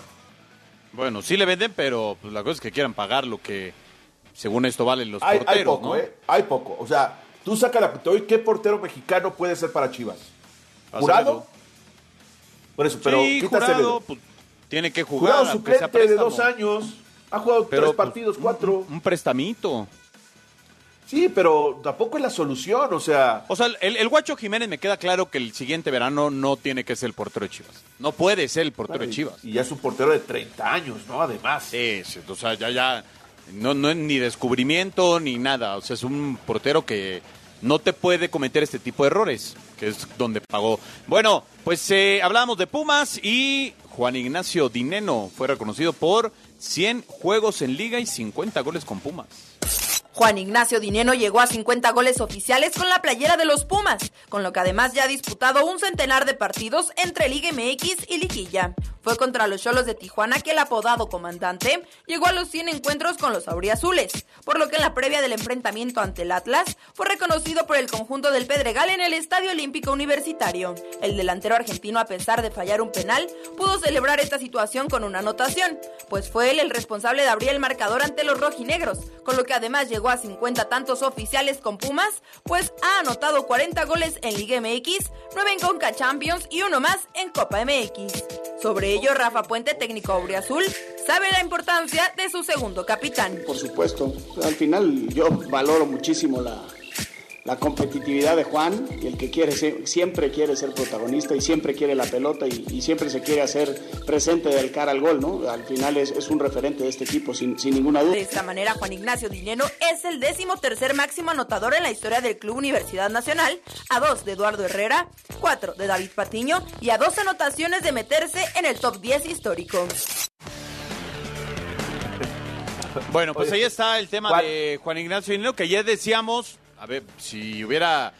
Bueno, sí le venden, pero pues, la cosa es que quieran pagar lo que, según esto, valen los Hay, porteros, hay poco, ¿no? ¿eh? Hay poco. O sea, tú saca la hoy ¿qué portero mexicano puede ser para Chivas? ¿Jurado? Por eso, pero sí, jurado, pues, tiene que jugar. Jurado suplente de dos años. Ha jugado Pero, tres pues, partidos, cuatro. Un prestamito. Sí, pero tampoco es la solución, o sea... O sea, el, el Guacho Jiménez me queda claro que el siguiente verano no tiene que ser el portero de Chivas. No puede ser el portero de Chivas. Y ya es un portero de 30 años, ¿no? Además. Sí, sí, o sea, ya, ya, No, no es ni descubrimiento ni nada. O sea, es un portero que no te puede cometer este tipo de errores, que es donde pagó. Bueno, pues eh, hablábamos de Pumas y Juan Ignacio Dineno fue reconocido por 100 juegos en liga y 50 goles con Pumas. Juan Ignacio Dineno llegó a 50 goles oficiales con la playera de los Pumas, con lo que además ya ha disputado un centenar de partidos entre Liga MX y Liguilla. Fue contra los Cholos de Tijuana que el apodado comandante llegó a los 100 encuentros con los auriazules, por lo que en la previa del enfrentamiento ante el Atlas fue reconocido por el conjunto del Pedregal en el Estadio Olímpico Universitario. El delantero argentino, a pesar de fallar un penal, pudo celebrar esta situación con una anotación, pues fue él el responsable de abrir el marcador ante los rojinegros, con lo que además llegó a 50 tantos oficiales con Pumas, pues ha anotado 40 goles en Liga MX, 9 en Conca Champions y uno más en Copa MX. Sobre ello, Rafa Puente, técnico auriazul, sabe la importancia de su segundo capitán. Por supuesto, al final yo valoro muchísimo la, la competitividad de Juan y el que quiere ser- siempre quiere ser protagonista y siempre quiere la pelota y, y siempre se quiere hacer presente del cara al gol, ¿no? Al final es, es un referente de este equipo, sin, sin ninguna duda. De esta manera, Juan Ignacio Dineno es el décimo tercer máximo anotador en la historia del Club Universidad Nacional, a dos de Eduardo Herrera, cuatro de David Patiño y a dos anotaciones de meterse en el top 10 histórico. Bueno, pues Oye, ahí está el tema de Juan Ignacio Dineno, que ya decíamos, a ver, si hubiera...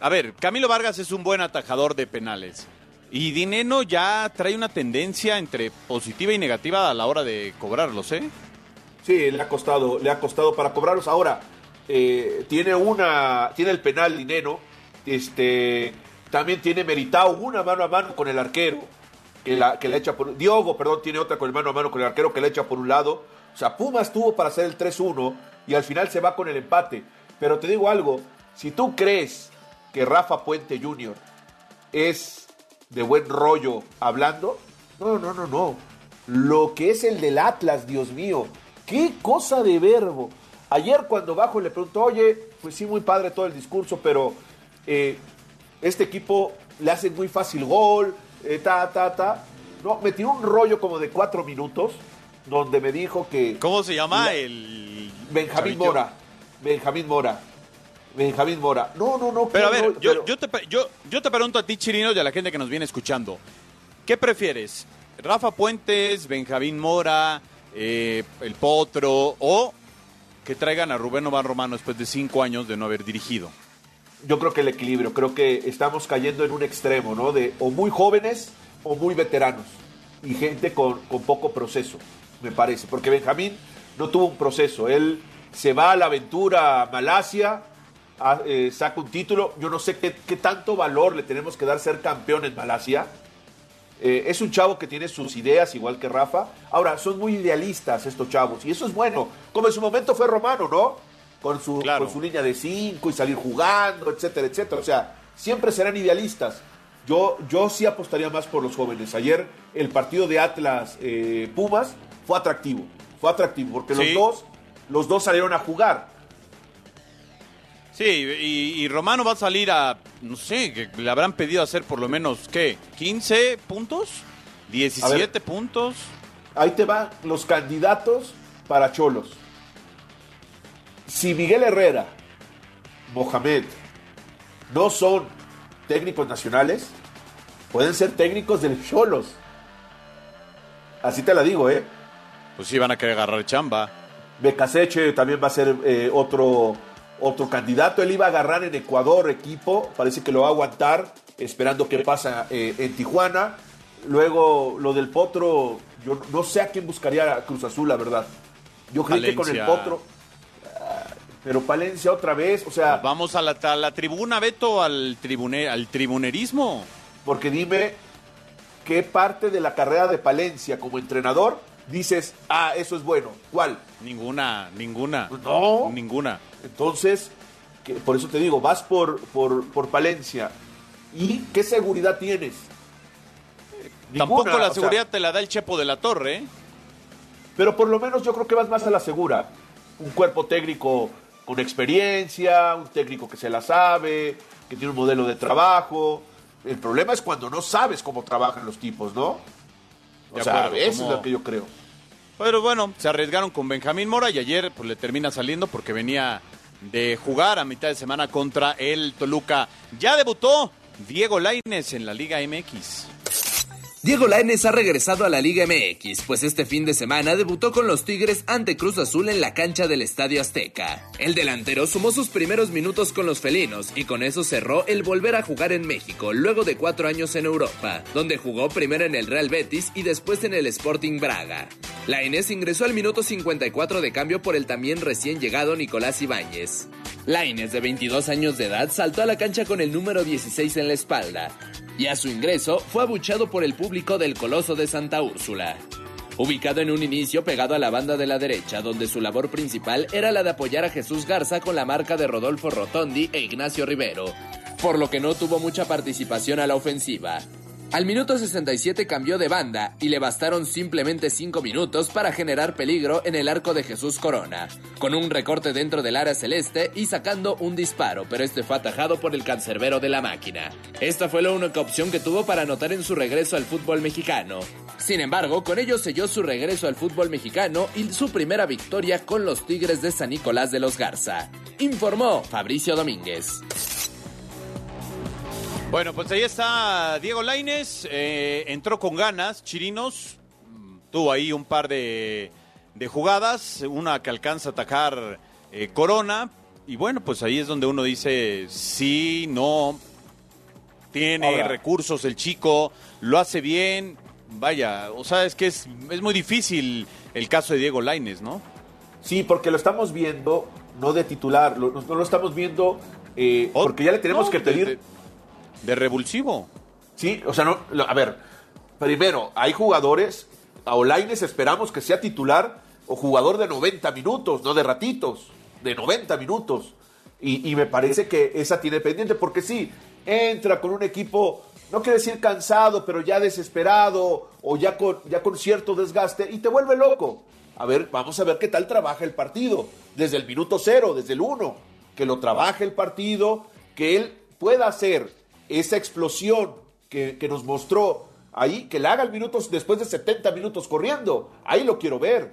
A ver, Camilo Vargas es un buen atajador de penales. Y Dineno ya trae una tendencia entre positiva y negativa a la hora de cobrarlos, ¿eh? Sí, le ha costado, le ha costado para cobrarlos. Ahora, eh, tiene una, tiene el penal dinero, este, también tiene meritado una mano a mano con el arquero, que la, que la echa por, Diogo, perdón, tiene otra con el mano a mano con el arquero que le echa por un lado. O sea, Pumas tuvo para hacer el 3-1 y al final se va con el empate. Pero te digo algo, si tú crees que Rafa Puente Jr. es de buen rollo hablando, no, no, no, no. Lo que es el del Atlas, Dios mío. Qué cosa de verbo. Ayer cuando bajo le preguntó, oye, pues sí, muy padre todo el discurso, pero eh, este equipo le hace muy fácil gol, eh, ta, ta, ta. No, me tiró un rollo como de cuatro minutos, donde me dijo que... ¿Cómo se llama La- el... Benjamín? Mora. Benjamín Mora. Benjamín Mora. No, no, no. Pero a ver, yo, pero- yo, te, yo, yo te pregunto a ti, Chirino, y a la gente que nos viene escuchando. ¿Qué prefieres? ¿Rafa Puentes, Benjamín Mora, eh, El Potro o que traigan a Rubén Omar Romano después de cinco años de no haber dirigido? yo creo que el equilibrio, creo que estamos cayendo en un extremo, ¿no? De o muy jóvenes o muy veteranos y gente con, con poco proceso, me parece, porque Benjamín no tuvo un proceso, él se va a la aventura a Malasia, a- eh, saca un título, yo no sé qué, qué tanto valor le tenemos que dar ser campeón en Malasia. Eh, es un chavo que tiene sus ideas, igual que Rafa. Ahora, son muy idealistas estos chavos, y eso es bueno. Como en su momento fue Romano, ¿no? Con su, con su línea de cinco y salir jugando, etcétera, etcétera. O sea, siempre serán idealistas. Yo, yo sí apostaría más por los jóvenes. Ayer el partido de Atlas eh, Pumas fue atractivo. Fue atractivo, porque Sí. los dos, los dos salieron a jugar. Sí, y, y Romano va a salir a, no sé, que le habrán pedido hacer por lo menos, ¿qué? ¿15 puntos? ¿17 puntos? Ahí te van los candidatos para Cholos. Si Miguel Herrera, Mohamed, no son técnicos nacionales, pueden ser técnicos del Cholos. Así te la digo, ¿eh? Pues sí, van a querer agarrar chamba. Becaseche también va a ser eh, otro, otro candidato. Él iba a agarrar en Ecuador equipo, parece que lo va a aguantar, esperando qué pasa eh, en Tijuana. Luego lo del Potro, yo no sé a quién buscaría Cruz Azul, la verdad. Yo creí que con el. Potro, ah, pero Palencia otra vez, o sea... Vamos a la, a la tribuna, Beto, al, tribune, al tribunerismo. Porque dime qué parte de la carrera de Palencia como entrenador dices, ah, eso es bueno. ¿Cuál? Ninguna, ninguna. No. Ninguna. Entonces, que- por eso te digo, vas por, por, por Palencia. ¿Y qué seguridad tienes? Tampoco la sea, seguridad te la da el Chepo de la Torre, ¿eh? pero por lo menos yo creo que vas más a la segura. Un cuerpo técnico con experiencia, un técnico que se la sabe, que tiene un modelo de trabajo. El problema es cuando no sabes cómo trabajan los tipos, ¿no? O De sea, acuerdo, eso como- es lo que yo creo. Pero bueno, se arriesgaron con Benjamín Mora y ayer pues le termina saliendo porque venía de jugar a mitad de semana contra el Toluca. Ya debutó Diego Laines en la Liga MX. Diego Lainez ha regresado a la Liga MX, pues este fin de semana debutó con los Tigres ante Cruz Azul en la cancha del Estadio Azteca. El delantero sumó sus primeros minutos con los felinos y con eso cerró el volver a jugar en México luego de cuatro años en Europa, donde jugó primero en el Real Betis y después en el Sporting Braga. Lainez ingresó al minuto 54 de cambio por el también recién llegado Nicolás Ibáñez. Lainez, de 22 años de edad, saltó a la cancha con el número 16 en la espalda y a su ingreso fue abuchado por el público del Coloso de Santa Úrsula. Ubicado en un inicio pegado a la banda de la derecha, donde su labor principal era la de apoyar a Jesús Garza con la marca de Rodolfo Rotondi e Ignacio Rivero, por lo que no tuvo mucha participación a la ofensiva. Al minuto 67 cambió de banda y le bastaron simplemente 5 minutos para generar peligro en el arco de Jesús Corona, con un recorte dentro del área celeste y sacando un disparo, pero este fue atajado por el cancerbero de la máquina. Esta fue la única opción que tuvo para anotar en su regreso al fútbol mexicano. Sin embargo, con ello selló su regreso al fútbol mexicano y su primera victoria con los Tigres de San Nicolás de los Garza. Informó Fabricio Domínguez. Bueno, pues ahí está Diego Laines, eh, entró con ganas, Chirinos, mm, tuvo ahí un par de, de jugadas, una que alcanza a atacar eh, Corona, y bueno, pues ahí es donde uno dice, sí, no, tiene Ahora. recursos el chico, lo hace bien, vaya, o sea, es que es, es muy difícil el caso de Diego Laines, ¿no? Sí, porque lo estamos viendo, no de titular, lo- no lo estamos viendo eh, porque ya le tenemos no, que pedir. De revulsivo. Sí, o sea, no, a ver, primero, hay jugadores, a Olaines esperamos que sea titular o jugador de 90 minutos, no de ratitos, de 90 minutos. Y, y me parece que esa tiene pendiente, porque sí, entra con un equipo, no quiero decir cansado, pero ya desesperado o ya con, ya con cierto desgaste y te vuelve loco. A ver, vamos a ver qué tal trabaja el partido, desde el minuto cero, desde el uno, que lo trabaje el partido, que él pueda hacer esa explosión que, que nos mostró ahí, que la haga el minutos después de 70 minutos corriendo. Ahí lo quiero ver.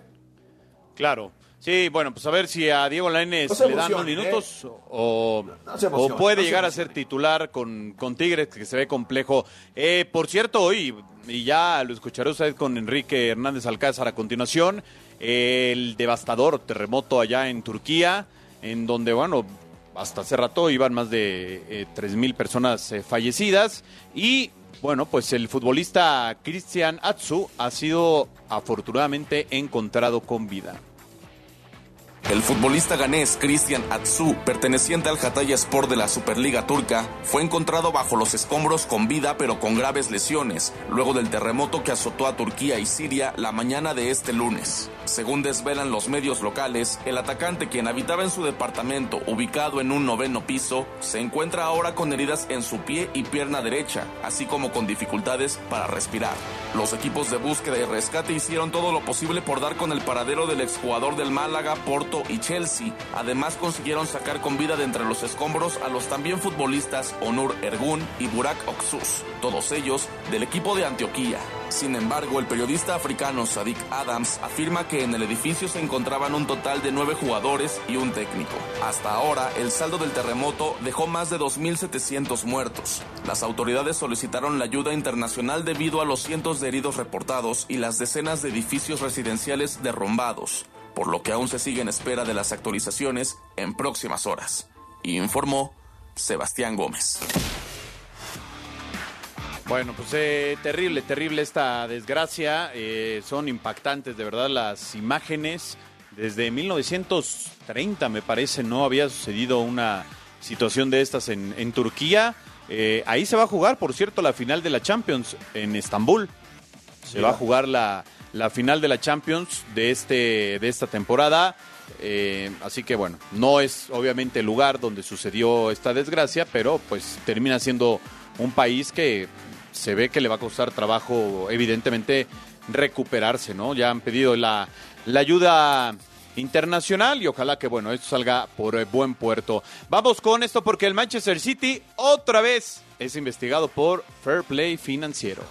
Claro. Sí, bueno, pues a ver si a Diego Lainez No le dan unos minutos o, No se emocionen, o puede se llegar a ser titular con, con Tigres, que se ve complejo. Eh, por cierto, hoy, y ya lo escuchará usted con Enrique Hernández Alcázar a continuación, el devastador terremoto allá en Turquía, en donde, bueno, hasta hace rato iban más de eh, 3.000 personas eh, fallecidas y bueno, pues el futbolista Cristian Atsu ha sido afortunadamente encontrado con vida. El futbolista ganés Christian Atsu, perteneciente al Hatay Sport de la Superliga Turca, fue encontrado bajo los escombros con vida pero con graves lesiones, luego del terremoto que azotó a Turquía y Siria la mañana de este lunes. Según desvelan los medios locales, el atacante quien habitaba en su departamento ubicado en un noveno piso, se encuentra ahora con heridas en su pie y pierna derecha, así como con dificultades para respirar. Los equipos de búsqueda y rescate hicieron todo lo posible por dar con el paradero del exjugador del Málaga, Porto y Chelsea. Además consiguieron sacar con vida de entre los escombros a los también futbolistas Onur Ergun y Burak Oksus, todos ellos del equipo de Antioquía. Sin embargo, el periodista africano Sadiq Adams afirma que en el edificio se encontraban un total de nueve jugadores y un técnico. Hasta ahora, el saldo del terremoto dejó más de 2.700 muertos. Las autoridades solicitaron la ayuda internacional debido a los cientos de heridos reportados y las decenas de edificios residenciales derrumbados, por lo que aún se sigue en espera de las actualizaciones en próximas horas. Informó Sebastián Gómez. Bueno, pues eh, terrible, terrible esta desgracia. Eh, son impactantes, de verdad, las imágenes. Desde 1930, me parece, no había sucedido una situación de estas en, en Turquía. Eh, ahí se va a jugar, por cierto, la final de la Champions en Estambul. Se va a jugar la, la final de la Champions de, este, de esta temporada. Eh, así que bueno, no es obviamente el lugar donde sucedió esta desgracia, pero pues termina siendo un país que se ve que le va a costar trabajo, evidentemente, recuperarse, ¿no? Ya han pedido la, la ayuda internacional y ojalá que, bueno, esto salga por eh, buen puerto. Vamos con esto porque el Manchester City otra vez es investigado por Fair Play Financiero.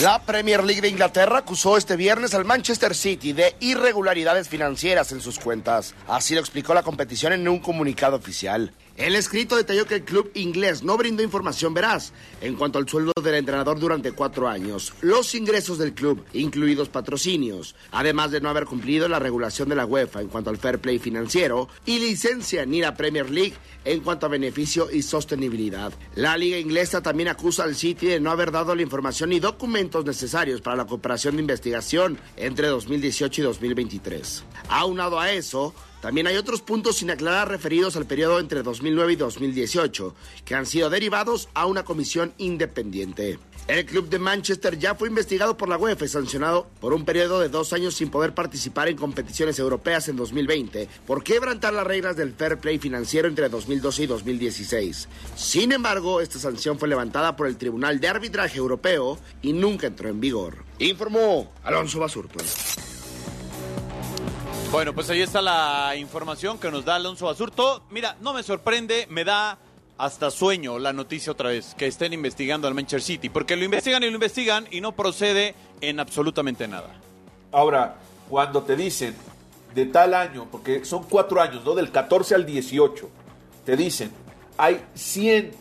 La Premier League de Inglaterra acusó este viernes al Manchester City de irregularidades financieras en sus cuentas. Así lo explicó la competición en un comunicado oficial. El escrito detalló que el club inglés no brindó información veraz en cuanto al sueldo del entrenador durante cuatro años, los ingresos del club, incluidos patrocinios, además de no haber cumplido la regulación de la UEFA en cuanto al fair play financiero y licencia ni la Premier League en cuanto a beneficio y sostenibilidad. La liga inglesa también acusa al City de no haber dado la información y documentos necesarios para la cooperación de investigación entre 2018 y 2023. Aunado a eso, también hay otros puntos sin aclarar referidos al periodo entre 2009 y 2018, que han sido derivados a una comisión independiente. El club de Manchester ya fue investigado por la UEFA y sancionado por un periodo de dos años sin poder participar en competiciones europeas en 2020 por quebrantar las reglas del fair play financiero entre 2012 y 2016. Sin embargo, esta sanción fue levantada por el Tribunal de Arbitraje Europeo y nunca entró en vigor. Informó Alonso Basurto. Bueno, pues ahí está la información que nos da Alonso Basurto. Mira, no me sorprende, me da hasta sueño la noticia otra vez, que estén investigando al Manchester City, porque lo investigan y lo investigan y no procede en absolutamente nada. Ahora, cuando te dicen de tal año, porque son cuatro años, ¿no? Del 14 al 18, te dicen, hay 100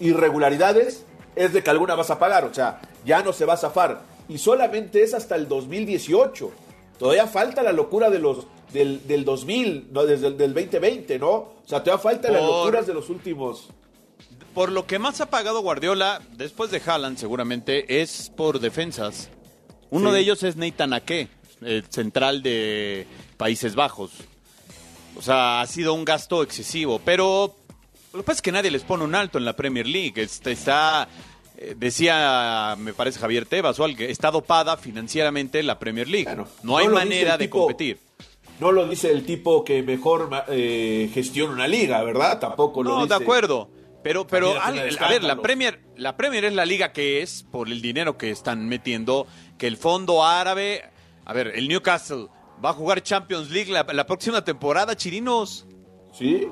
irregularidades, es de que alguna vas a pagar, o sea, ya no se va a zafar. Y solamente es hasta el 2018. Todavía falta la locura de los del, del 2000, no, desde el del 2020, ¿no? O sea, todavía falta las Por- locuras de los últimos. Por lo que más ha pagado Guardiola, después de Haaland seguramente, es por defensas. Uno Sí. de ellos es Nathan Ake, el central de Países Bajos. O sea, ha sido un gasto excesivo, pero lo que pasa es que nadie les pone un alto en la Premier League. Este, está, eh, decía, me parece Javier Tebas, o alguien, está dopada financieramente la Premier League. no hay no dice manera de tipo- competir. No lo dice el tipo que mejor eh, gestiona una liga, ¿verdad? Tampoco lo No, dice. de acuerdo. Pero, pero a ver, la. Premier, la Premier es la liga que es por el dinero que están metiendo, que el fondo árabe, a ver, el Newcastle va a jugar Champions League la, la próxima temporada, Chirinos. Sí,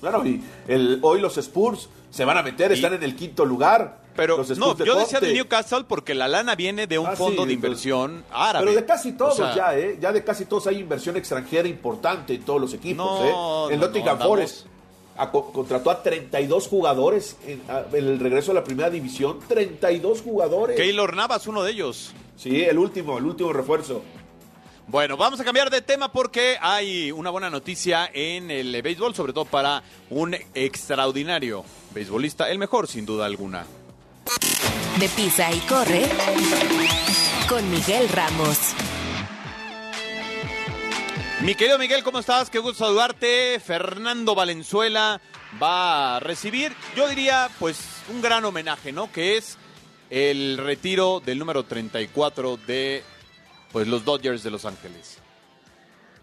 claro, y el, hoy los Spurs se van a meter, Y- están en el quinto lugar. Pero no, de yo decía del Newcastle porque la lana viene de un Ah, fondo sí, de inversión árabe. Pero de casi todos O sea, ya, ¿eh? Ya de casi todos hay inversión extranjera importante en todos los equipos, No, ¿eh? El no, Nottingham no, Forest a- contrató a 32 jugadores en, a- en el regreso a la primera división. 32 jugadores. Keylor Navas, uno de ellos. Sí, el último, el último refuerzo. Bueno, vamos a cambiar de tema porque hay una buena noticia en el eh, béisbol, sobre todo para un extraordinario beisbolista, el mejor sin duda alguna. De Pisa y Corre con Miguel Ramos. Mi querido Miguel, ¿cómo estás? Qué gusto saludarte. Fernando Valenzuela va a recibir, yo diría, pues un gran homenaje, ¿no? Que es el retiro del número 34 de pues los Dodgers de Los Ángeles.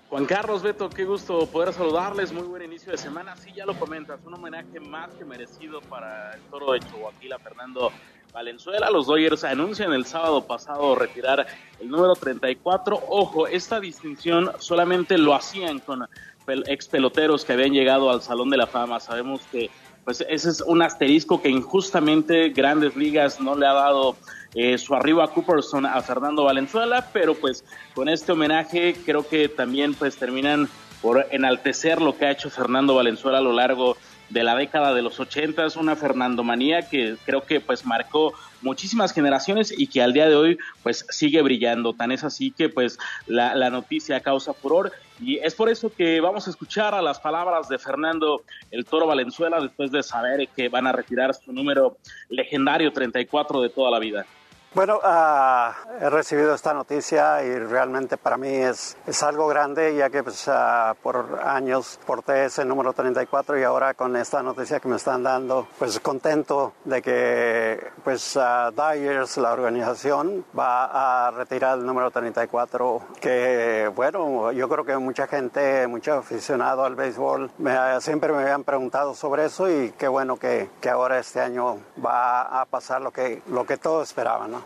Juan Carlos Beto, qué gusto poder saludarles. Muy buen inicio de semana. Sí, ya lo comentas, un homenaje más que merecido para el toro de Chihuahua, Fernando Valenzuela. Los Dodgers anuncian el sábado pasado retirar el número 34. Ojo, esta distinción solamente lo hacían con ex peloteros que habían llegado al Salón de la Fama. Sabemos que pues ese es un asterisco que injustamente Grandes Ligas no le ha dado eh, su arribo a Cooperson a Fernando Valenzuela, pero pues con este homenaje creo que también pues terminan por enaltecer lo que ha hecho Fernando Valenzuela a lo largo de la década de los ochentas, una Fernandomanía que creo que pues marcó muchísimas generaciones y que al día de hoy pues sigue brillando. Tan es así que pues la, la noticia causa furor y es por eso que vamos a escuchar a las palabras de Fernando el Toro Valenzuela después de saber que van a retirar su número legendario 34 de toda la vida. Bueno, ah, he recibido esta noticia y realmente para mí es, es algo grande ya que pues, ah, por años porté ese número 34 y ahora con esta noticia que me están dando, pues contento de que pues ah, Dyers, la organización, va a retirar el número 34 que bueno, yo creo que mucha gente, mucho aficionado al béisbol me- siempre me habían preguntado sobre eso y qué bueno que, que ahora este año va a pasar lo que, lo que todos esperaban, ¿no?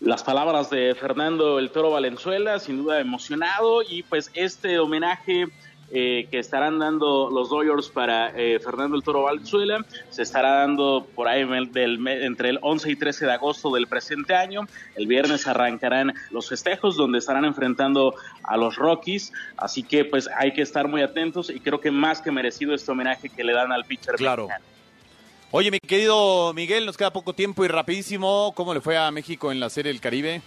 Las palabras de Fernando el Toro Valenzuela, sin duda emocionado, y pues este homenaje eh, que estarán dando los Dodgers para eh, Fernando el Toro Valenzuela se estará dando por ahí entre el 11 y 13 de agosto del presente año. El viernes arrancarán los festejos donde estarán enfrentando a los Rockies, así que pues hay que estar muy atentos y creo que más que merecido este homenaje que le dan al pitcher claro. Oye, mi querido Miguel, nos queda poco tiempo y rapidísimo, ¿cómo le fue a México en la Serie del Caribe?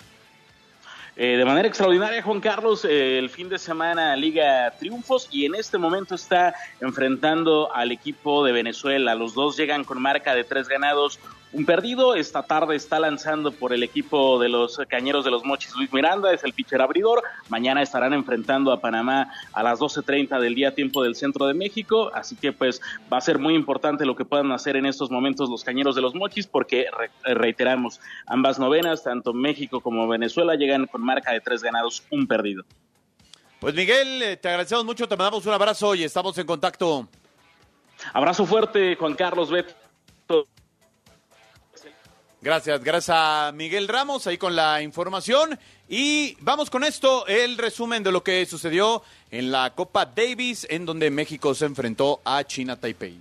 Eh, de manera extraordinaria, Juan Carlos, eh, el fin de semana Liga Triunfos y en este momento está enfrentando al equipo de Venezuela. Los dos llegan con marca de tres ganados, un perdido. Esta tarde está lanzando por el equipo de los Cañeros de los Mochis Luis Miranda, es el pitcher abridor. Mañana estarán enfrentando a Panamá a las 12.30 del día tiempo del centro de México. Así que pues va a ser muy importante lo que puedan hacer en estos momentos los Cañeros de los Mochis porque reiteramos, ambas novenas, tanto México como Venezuela, llegan con marca de tres ganados, un perdido. Pues Miguel, eh, te agradecemos mucho, te mandamos un abrazo y estamos en contacto. Abrazo fuerte, Juan Carlos Beto. Gracias, gracias a Miguel Ramos ahí con la información. Y vamos con esto, el resumen de lo que sucedió en la Copa Davis, en donde México se enfrentó a China Taipei.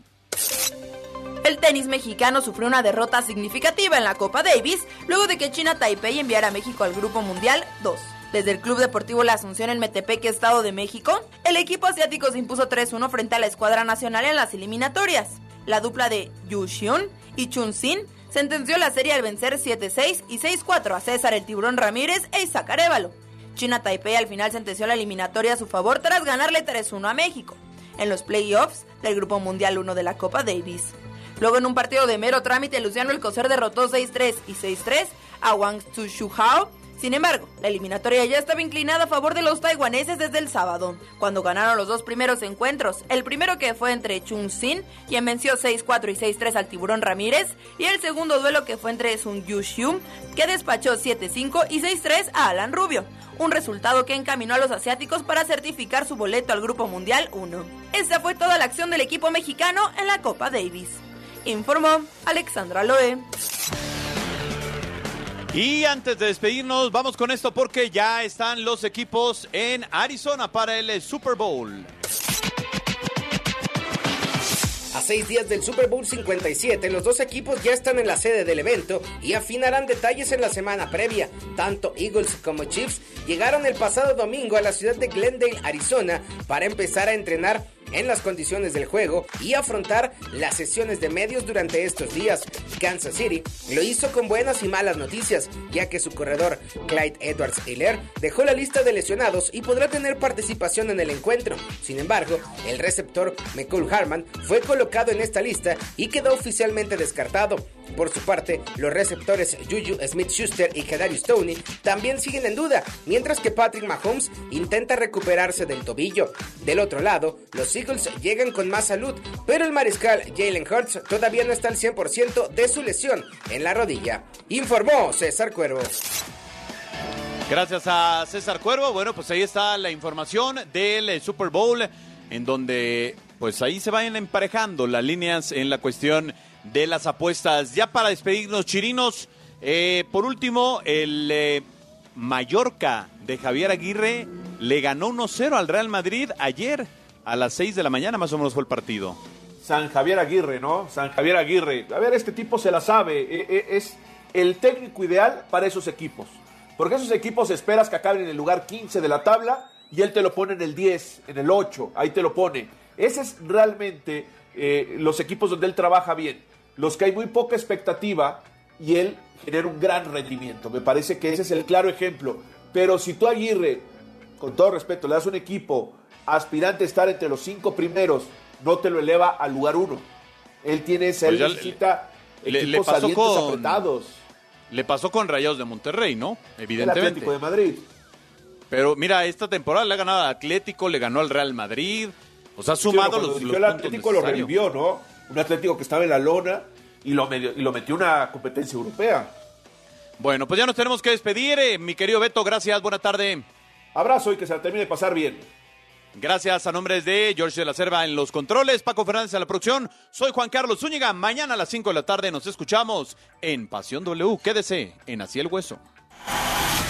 El tenis mexicano sufrió una derrota significativa en la Copa Davis luego de que China Taipei enviara a México al Grupo Mundial 2. Desde el Club Deportivo La Asunción en Metepeque, Estado de México, el equipo asiático se impuso 3-1 frente a la escuadra nacional en las eliminatorias. La dupla de Yu Xiun y Chun Sin sentenció la serie al vencer 7-6 y 6-4 a César el Tiburón Ramírez e Isaac Arevalo. China Taipei al final sentenció la eliminatoria a su favor tras ganarle 3-1 a México, en los playoffs del Grupo Mundial 1 de la Copa Davis. Luego en un partido de mero trámite, Luciano El Coser derrotó 6-3 y 6-3 a Wang Tzu-Shuhao sin embargo, la eliminatoria ya estaba inclinada a favor de los taiwaneses desde el sábado, cuando ganaron los dos primeros encuentros, el primero que fue entre Chung Sin, quien venció 6-4 y 6-3 al Tiburón Ramírez, y el segundo duelo que fue entre Sun Yu Xiu, que despachó 7-5 y 6-3 a Alan Rubio, un resultado que encaminó a los asiáticos para certificar su boleto al Grupo Mundial 1. Esta fue toda la acción del equipo mexicano en la Copa Davis. Informó Alexandra Loe. Y antes de despedirnos, vamos con esto porque ya están los equipos en Arizona para el Super Bowl. A seis días del Super Bowl 57, los dos equipos ya están en la sede del evento y afinarán detalles en la semana previa. Tanto Eagles como Chiefs llegaron el pasado domingo a la ciudad de Glendale, Arizona, para empezar a entrenar en las condiciones del juego y afrontar las sesiones de medios durante estos días. Kansas City lo hizo con buenas y malas noticias, ya que su corredor Clyde Edwards Hiller dejó la lista de lesionados y podrá tener participación en el encuentro. Sin embargo, el receptor McCool Harman fue colocado en esta lista y quedó oficialmente descartado. Por su parte, los receptores Juju Smith-Schuster y Kadarius Stoney también siguen en duda, mientras que Patrick Mahomes intenta recuperarse del tobillo. Del otro lado, los Eagles llegan con más salud, pero el mariscal Jalen Hurts todavía no está al 100% de su lesión en la rodilla. Informó César Cuervo. Gracias a César Cuervo. Bueno, pues ahí está la información del eh, Super Bowl, en donde pues ahí se vayan emparejando las líneas en la cuestión de las apuestas. Ya para despedirnos, chirinos, eh, por último, el eh, Mallorca de Javier Aguirre le ganó 1-0 al Real Madrid ayer a las 6 de la mañana, más o menos fue el partido. San Javier Aguirre, ¿no? San Javier Aguirre. A ver, este tipo se la sabe. E, e, es el técnico ideal para esos equipos. Porque esos equipos esperas que acaben en el lugar 15 de la tabla y él te lo pone en el 10, en el 8, ahí te lo pone. Ese es realmente eh, los equipos donde él trabaja bien los que hay muy poca expectativa y él genera un gran rendimiento. Me parece que ese es el claro ejemplo. Pero si tú Aguirre, con todo respeto, le das un equipo aspirante a estar entre los cinco primeros, no te lo eleva al lugar uno. Él tiene esa, pues necesita le, le pasó con, apretados. Le pasó con Rayados de Monterrey, ¿no? Evidentemente. El Atlético de Madrid. Pero mira, esta temporada le ha ganado al Atlético, le ganó al Real Madrid. O sea, ha sumado los, los, El Atlético lo revivió, ¿no? un Atlético que estaba en la lona y lo, medio, y lo metió una competencia europea. Bueno, pues ya nos tenemos que despedir. Eh, mi querido Beto, gracias, buena tarde. Abrazo y que se la termine de pasar bien. Gracias a nombres de George de la Cerva en los controles, Paco Fernández en la producción. Soy Juan Carlos Zúñiga. Mañana a las 5 de la tarde nos escuchamos en Pasión W. Quédese en Así el Hueso.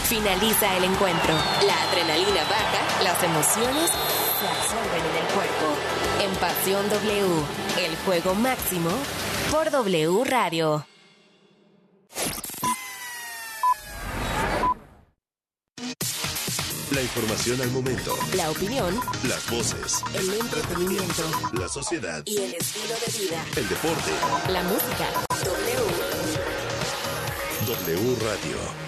Finaliza el encuentro. La adrenalina baja, las emociones se absorben cuerpo. En Pasión W, el juego máximo por W Radio. La información al momento. La opinión, Las voces. el entretenimiento La sociedad. y el estilo de vida. El deporte. La música. W. W Radio.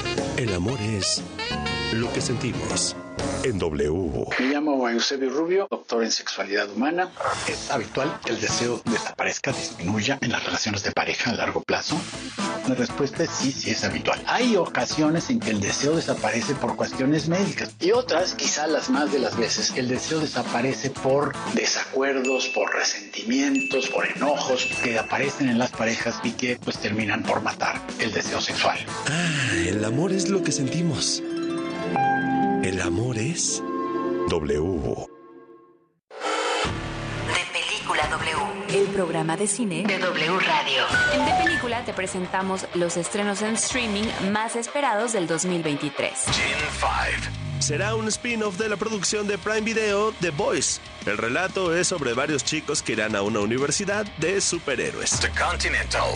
El amor es lo que sentimos en W. Me llamo Eusebio Rubio, doctor en sexualidad humana. ¿Es habitual que el deseo desaparezca, disminuya en las relaciones de pareja a largo plazo? La respuesta es sí, sí es habitual. Hay ocasiones en que el deseo desaparece por cuestiones médicas y otras, quizá las más de las veces, el deseo desaparece por desacuerdos, por resentimientos, por enojos que aparecen en las parejas y que pues terminan por matar el deseo sexual. Ah, el amor es lo que sentimos. El amor es W. Película W, el programa de cine de W Radio. En De Película te presentamos los estrenos en streaming más esperados del 2023. Será un spin-off de la producción de Prime Video The Boys. El relato es sobre varios chicos que irán a una universidad de superhéroes. The Continental.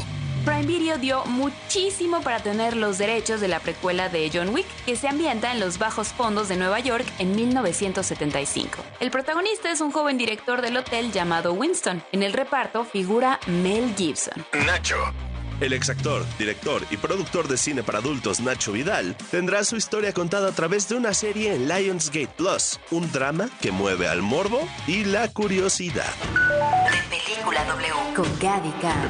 Prime Video dio muchísimo para tener los derechos de la precuela de John Wick, que se ambienta en los bajos fondos de Nueva York en 1975. El protagonista es un joven director del hotel llamado Winston. En el reparto figura Mel Gibson. Nacho. El exactor, director y productor de cine para adultos Nacho Vidal tendrá su historia contada a través de una serie en Lionsgate Plus, un drama que mueve al morbo y la curiosidad. Película W con Gaby Khan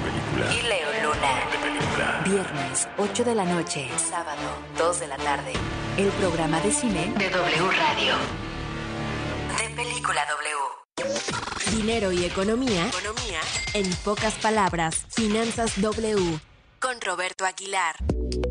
y Leo Luna. Viernes, 8 de la noche. Sábado, 2 de la tarde. El programa de cine de W Radio. De Película W. Dinero y economía. Economía. En pocas palabras, Finanzas W. Con Roberto Aguilar.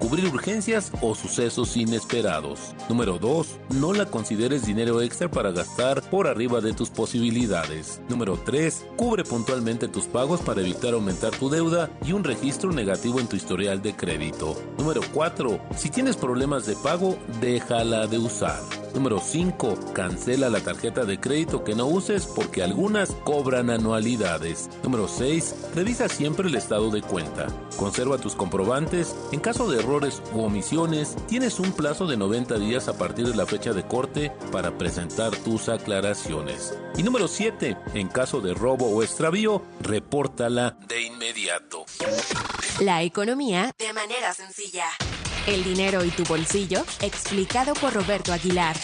cubrir urgencias o sucesos inesperados. Número 2. No la consideres dinero extra para gastar por arriba de tus posibilidades. Número 3. Cubre puntualmente tus pagos para evitar aumentar tu deuda y un registro negativo en tu historial de crédito. Número 4. Si tienes problemas de pago, déjala de usar. Número 5. Cancela la tarjeta de crédito que no uses porque algunas cobran anualidades. Número 6. Revisa siempre el estado de cuenta. Conserva tus comprobantes. En caso de errores u omisiones, tienes un plazo de 90 días a partir de la fecha de corte para presentar tus aclaraciones. Y número 7. En caso de robo o extravío, repórtala de inmediato. La economía de manera sencilla. El dinero y tu bolsillo, explicado por Roberto Aguilar.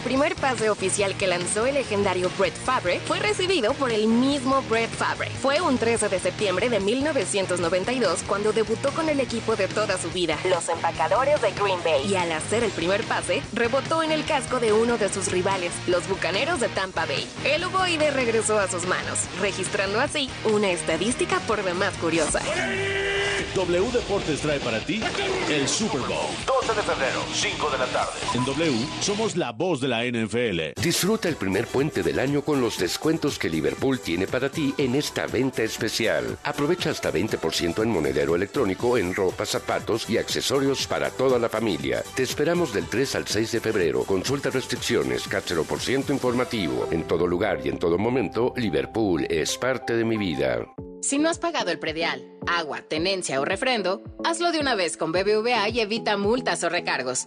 El primer pase oficial que lanzó el legendario Brett Favre fue recibido por el mismo Brett Favre. Fue un 13 de septiembre de 1992 cuando debutó con el equipo de toda su vida, los empacadores de Green Bay. Y al hacer el primer pase, rebotó en el casco de uno de sus rivales, los bucaneros de Tampa Bay. El ovoide regresó a sus manos, registrando así una estadística por demás curiosa. W Deportes trae para ti el Super Bowl. 12 de febrero, 5 de la tarde. En W somos la voz de la NFL. Disfruta el primer puente del año con los descuentos que Liverpool tiene para ti en esta venta especial. Aprovecha hasta 20% en monedero electrónico, en ropa, zapatos y accesorios para toda la familia. Te esperamos del 3 al 6 de febrero. Consulta restricciones, por ciento informativo. En todo lugar y en todo momento, Liverpool es parte de mi vida. Si no has pagado el predial, agua, tenencia o refrendo, hazlo de una vez con BBVA y evita multas o recargos.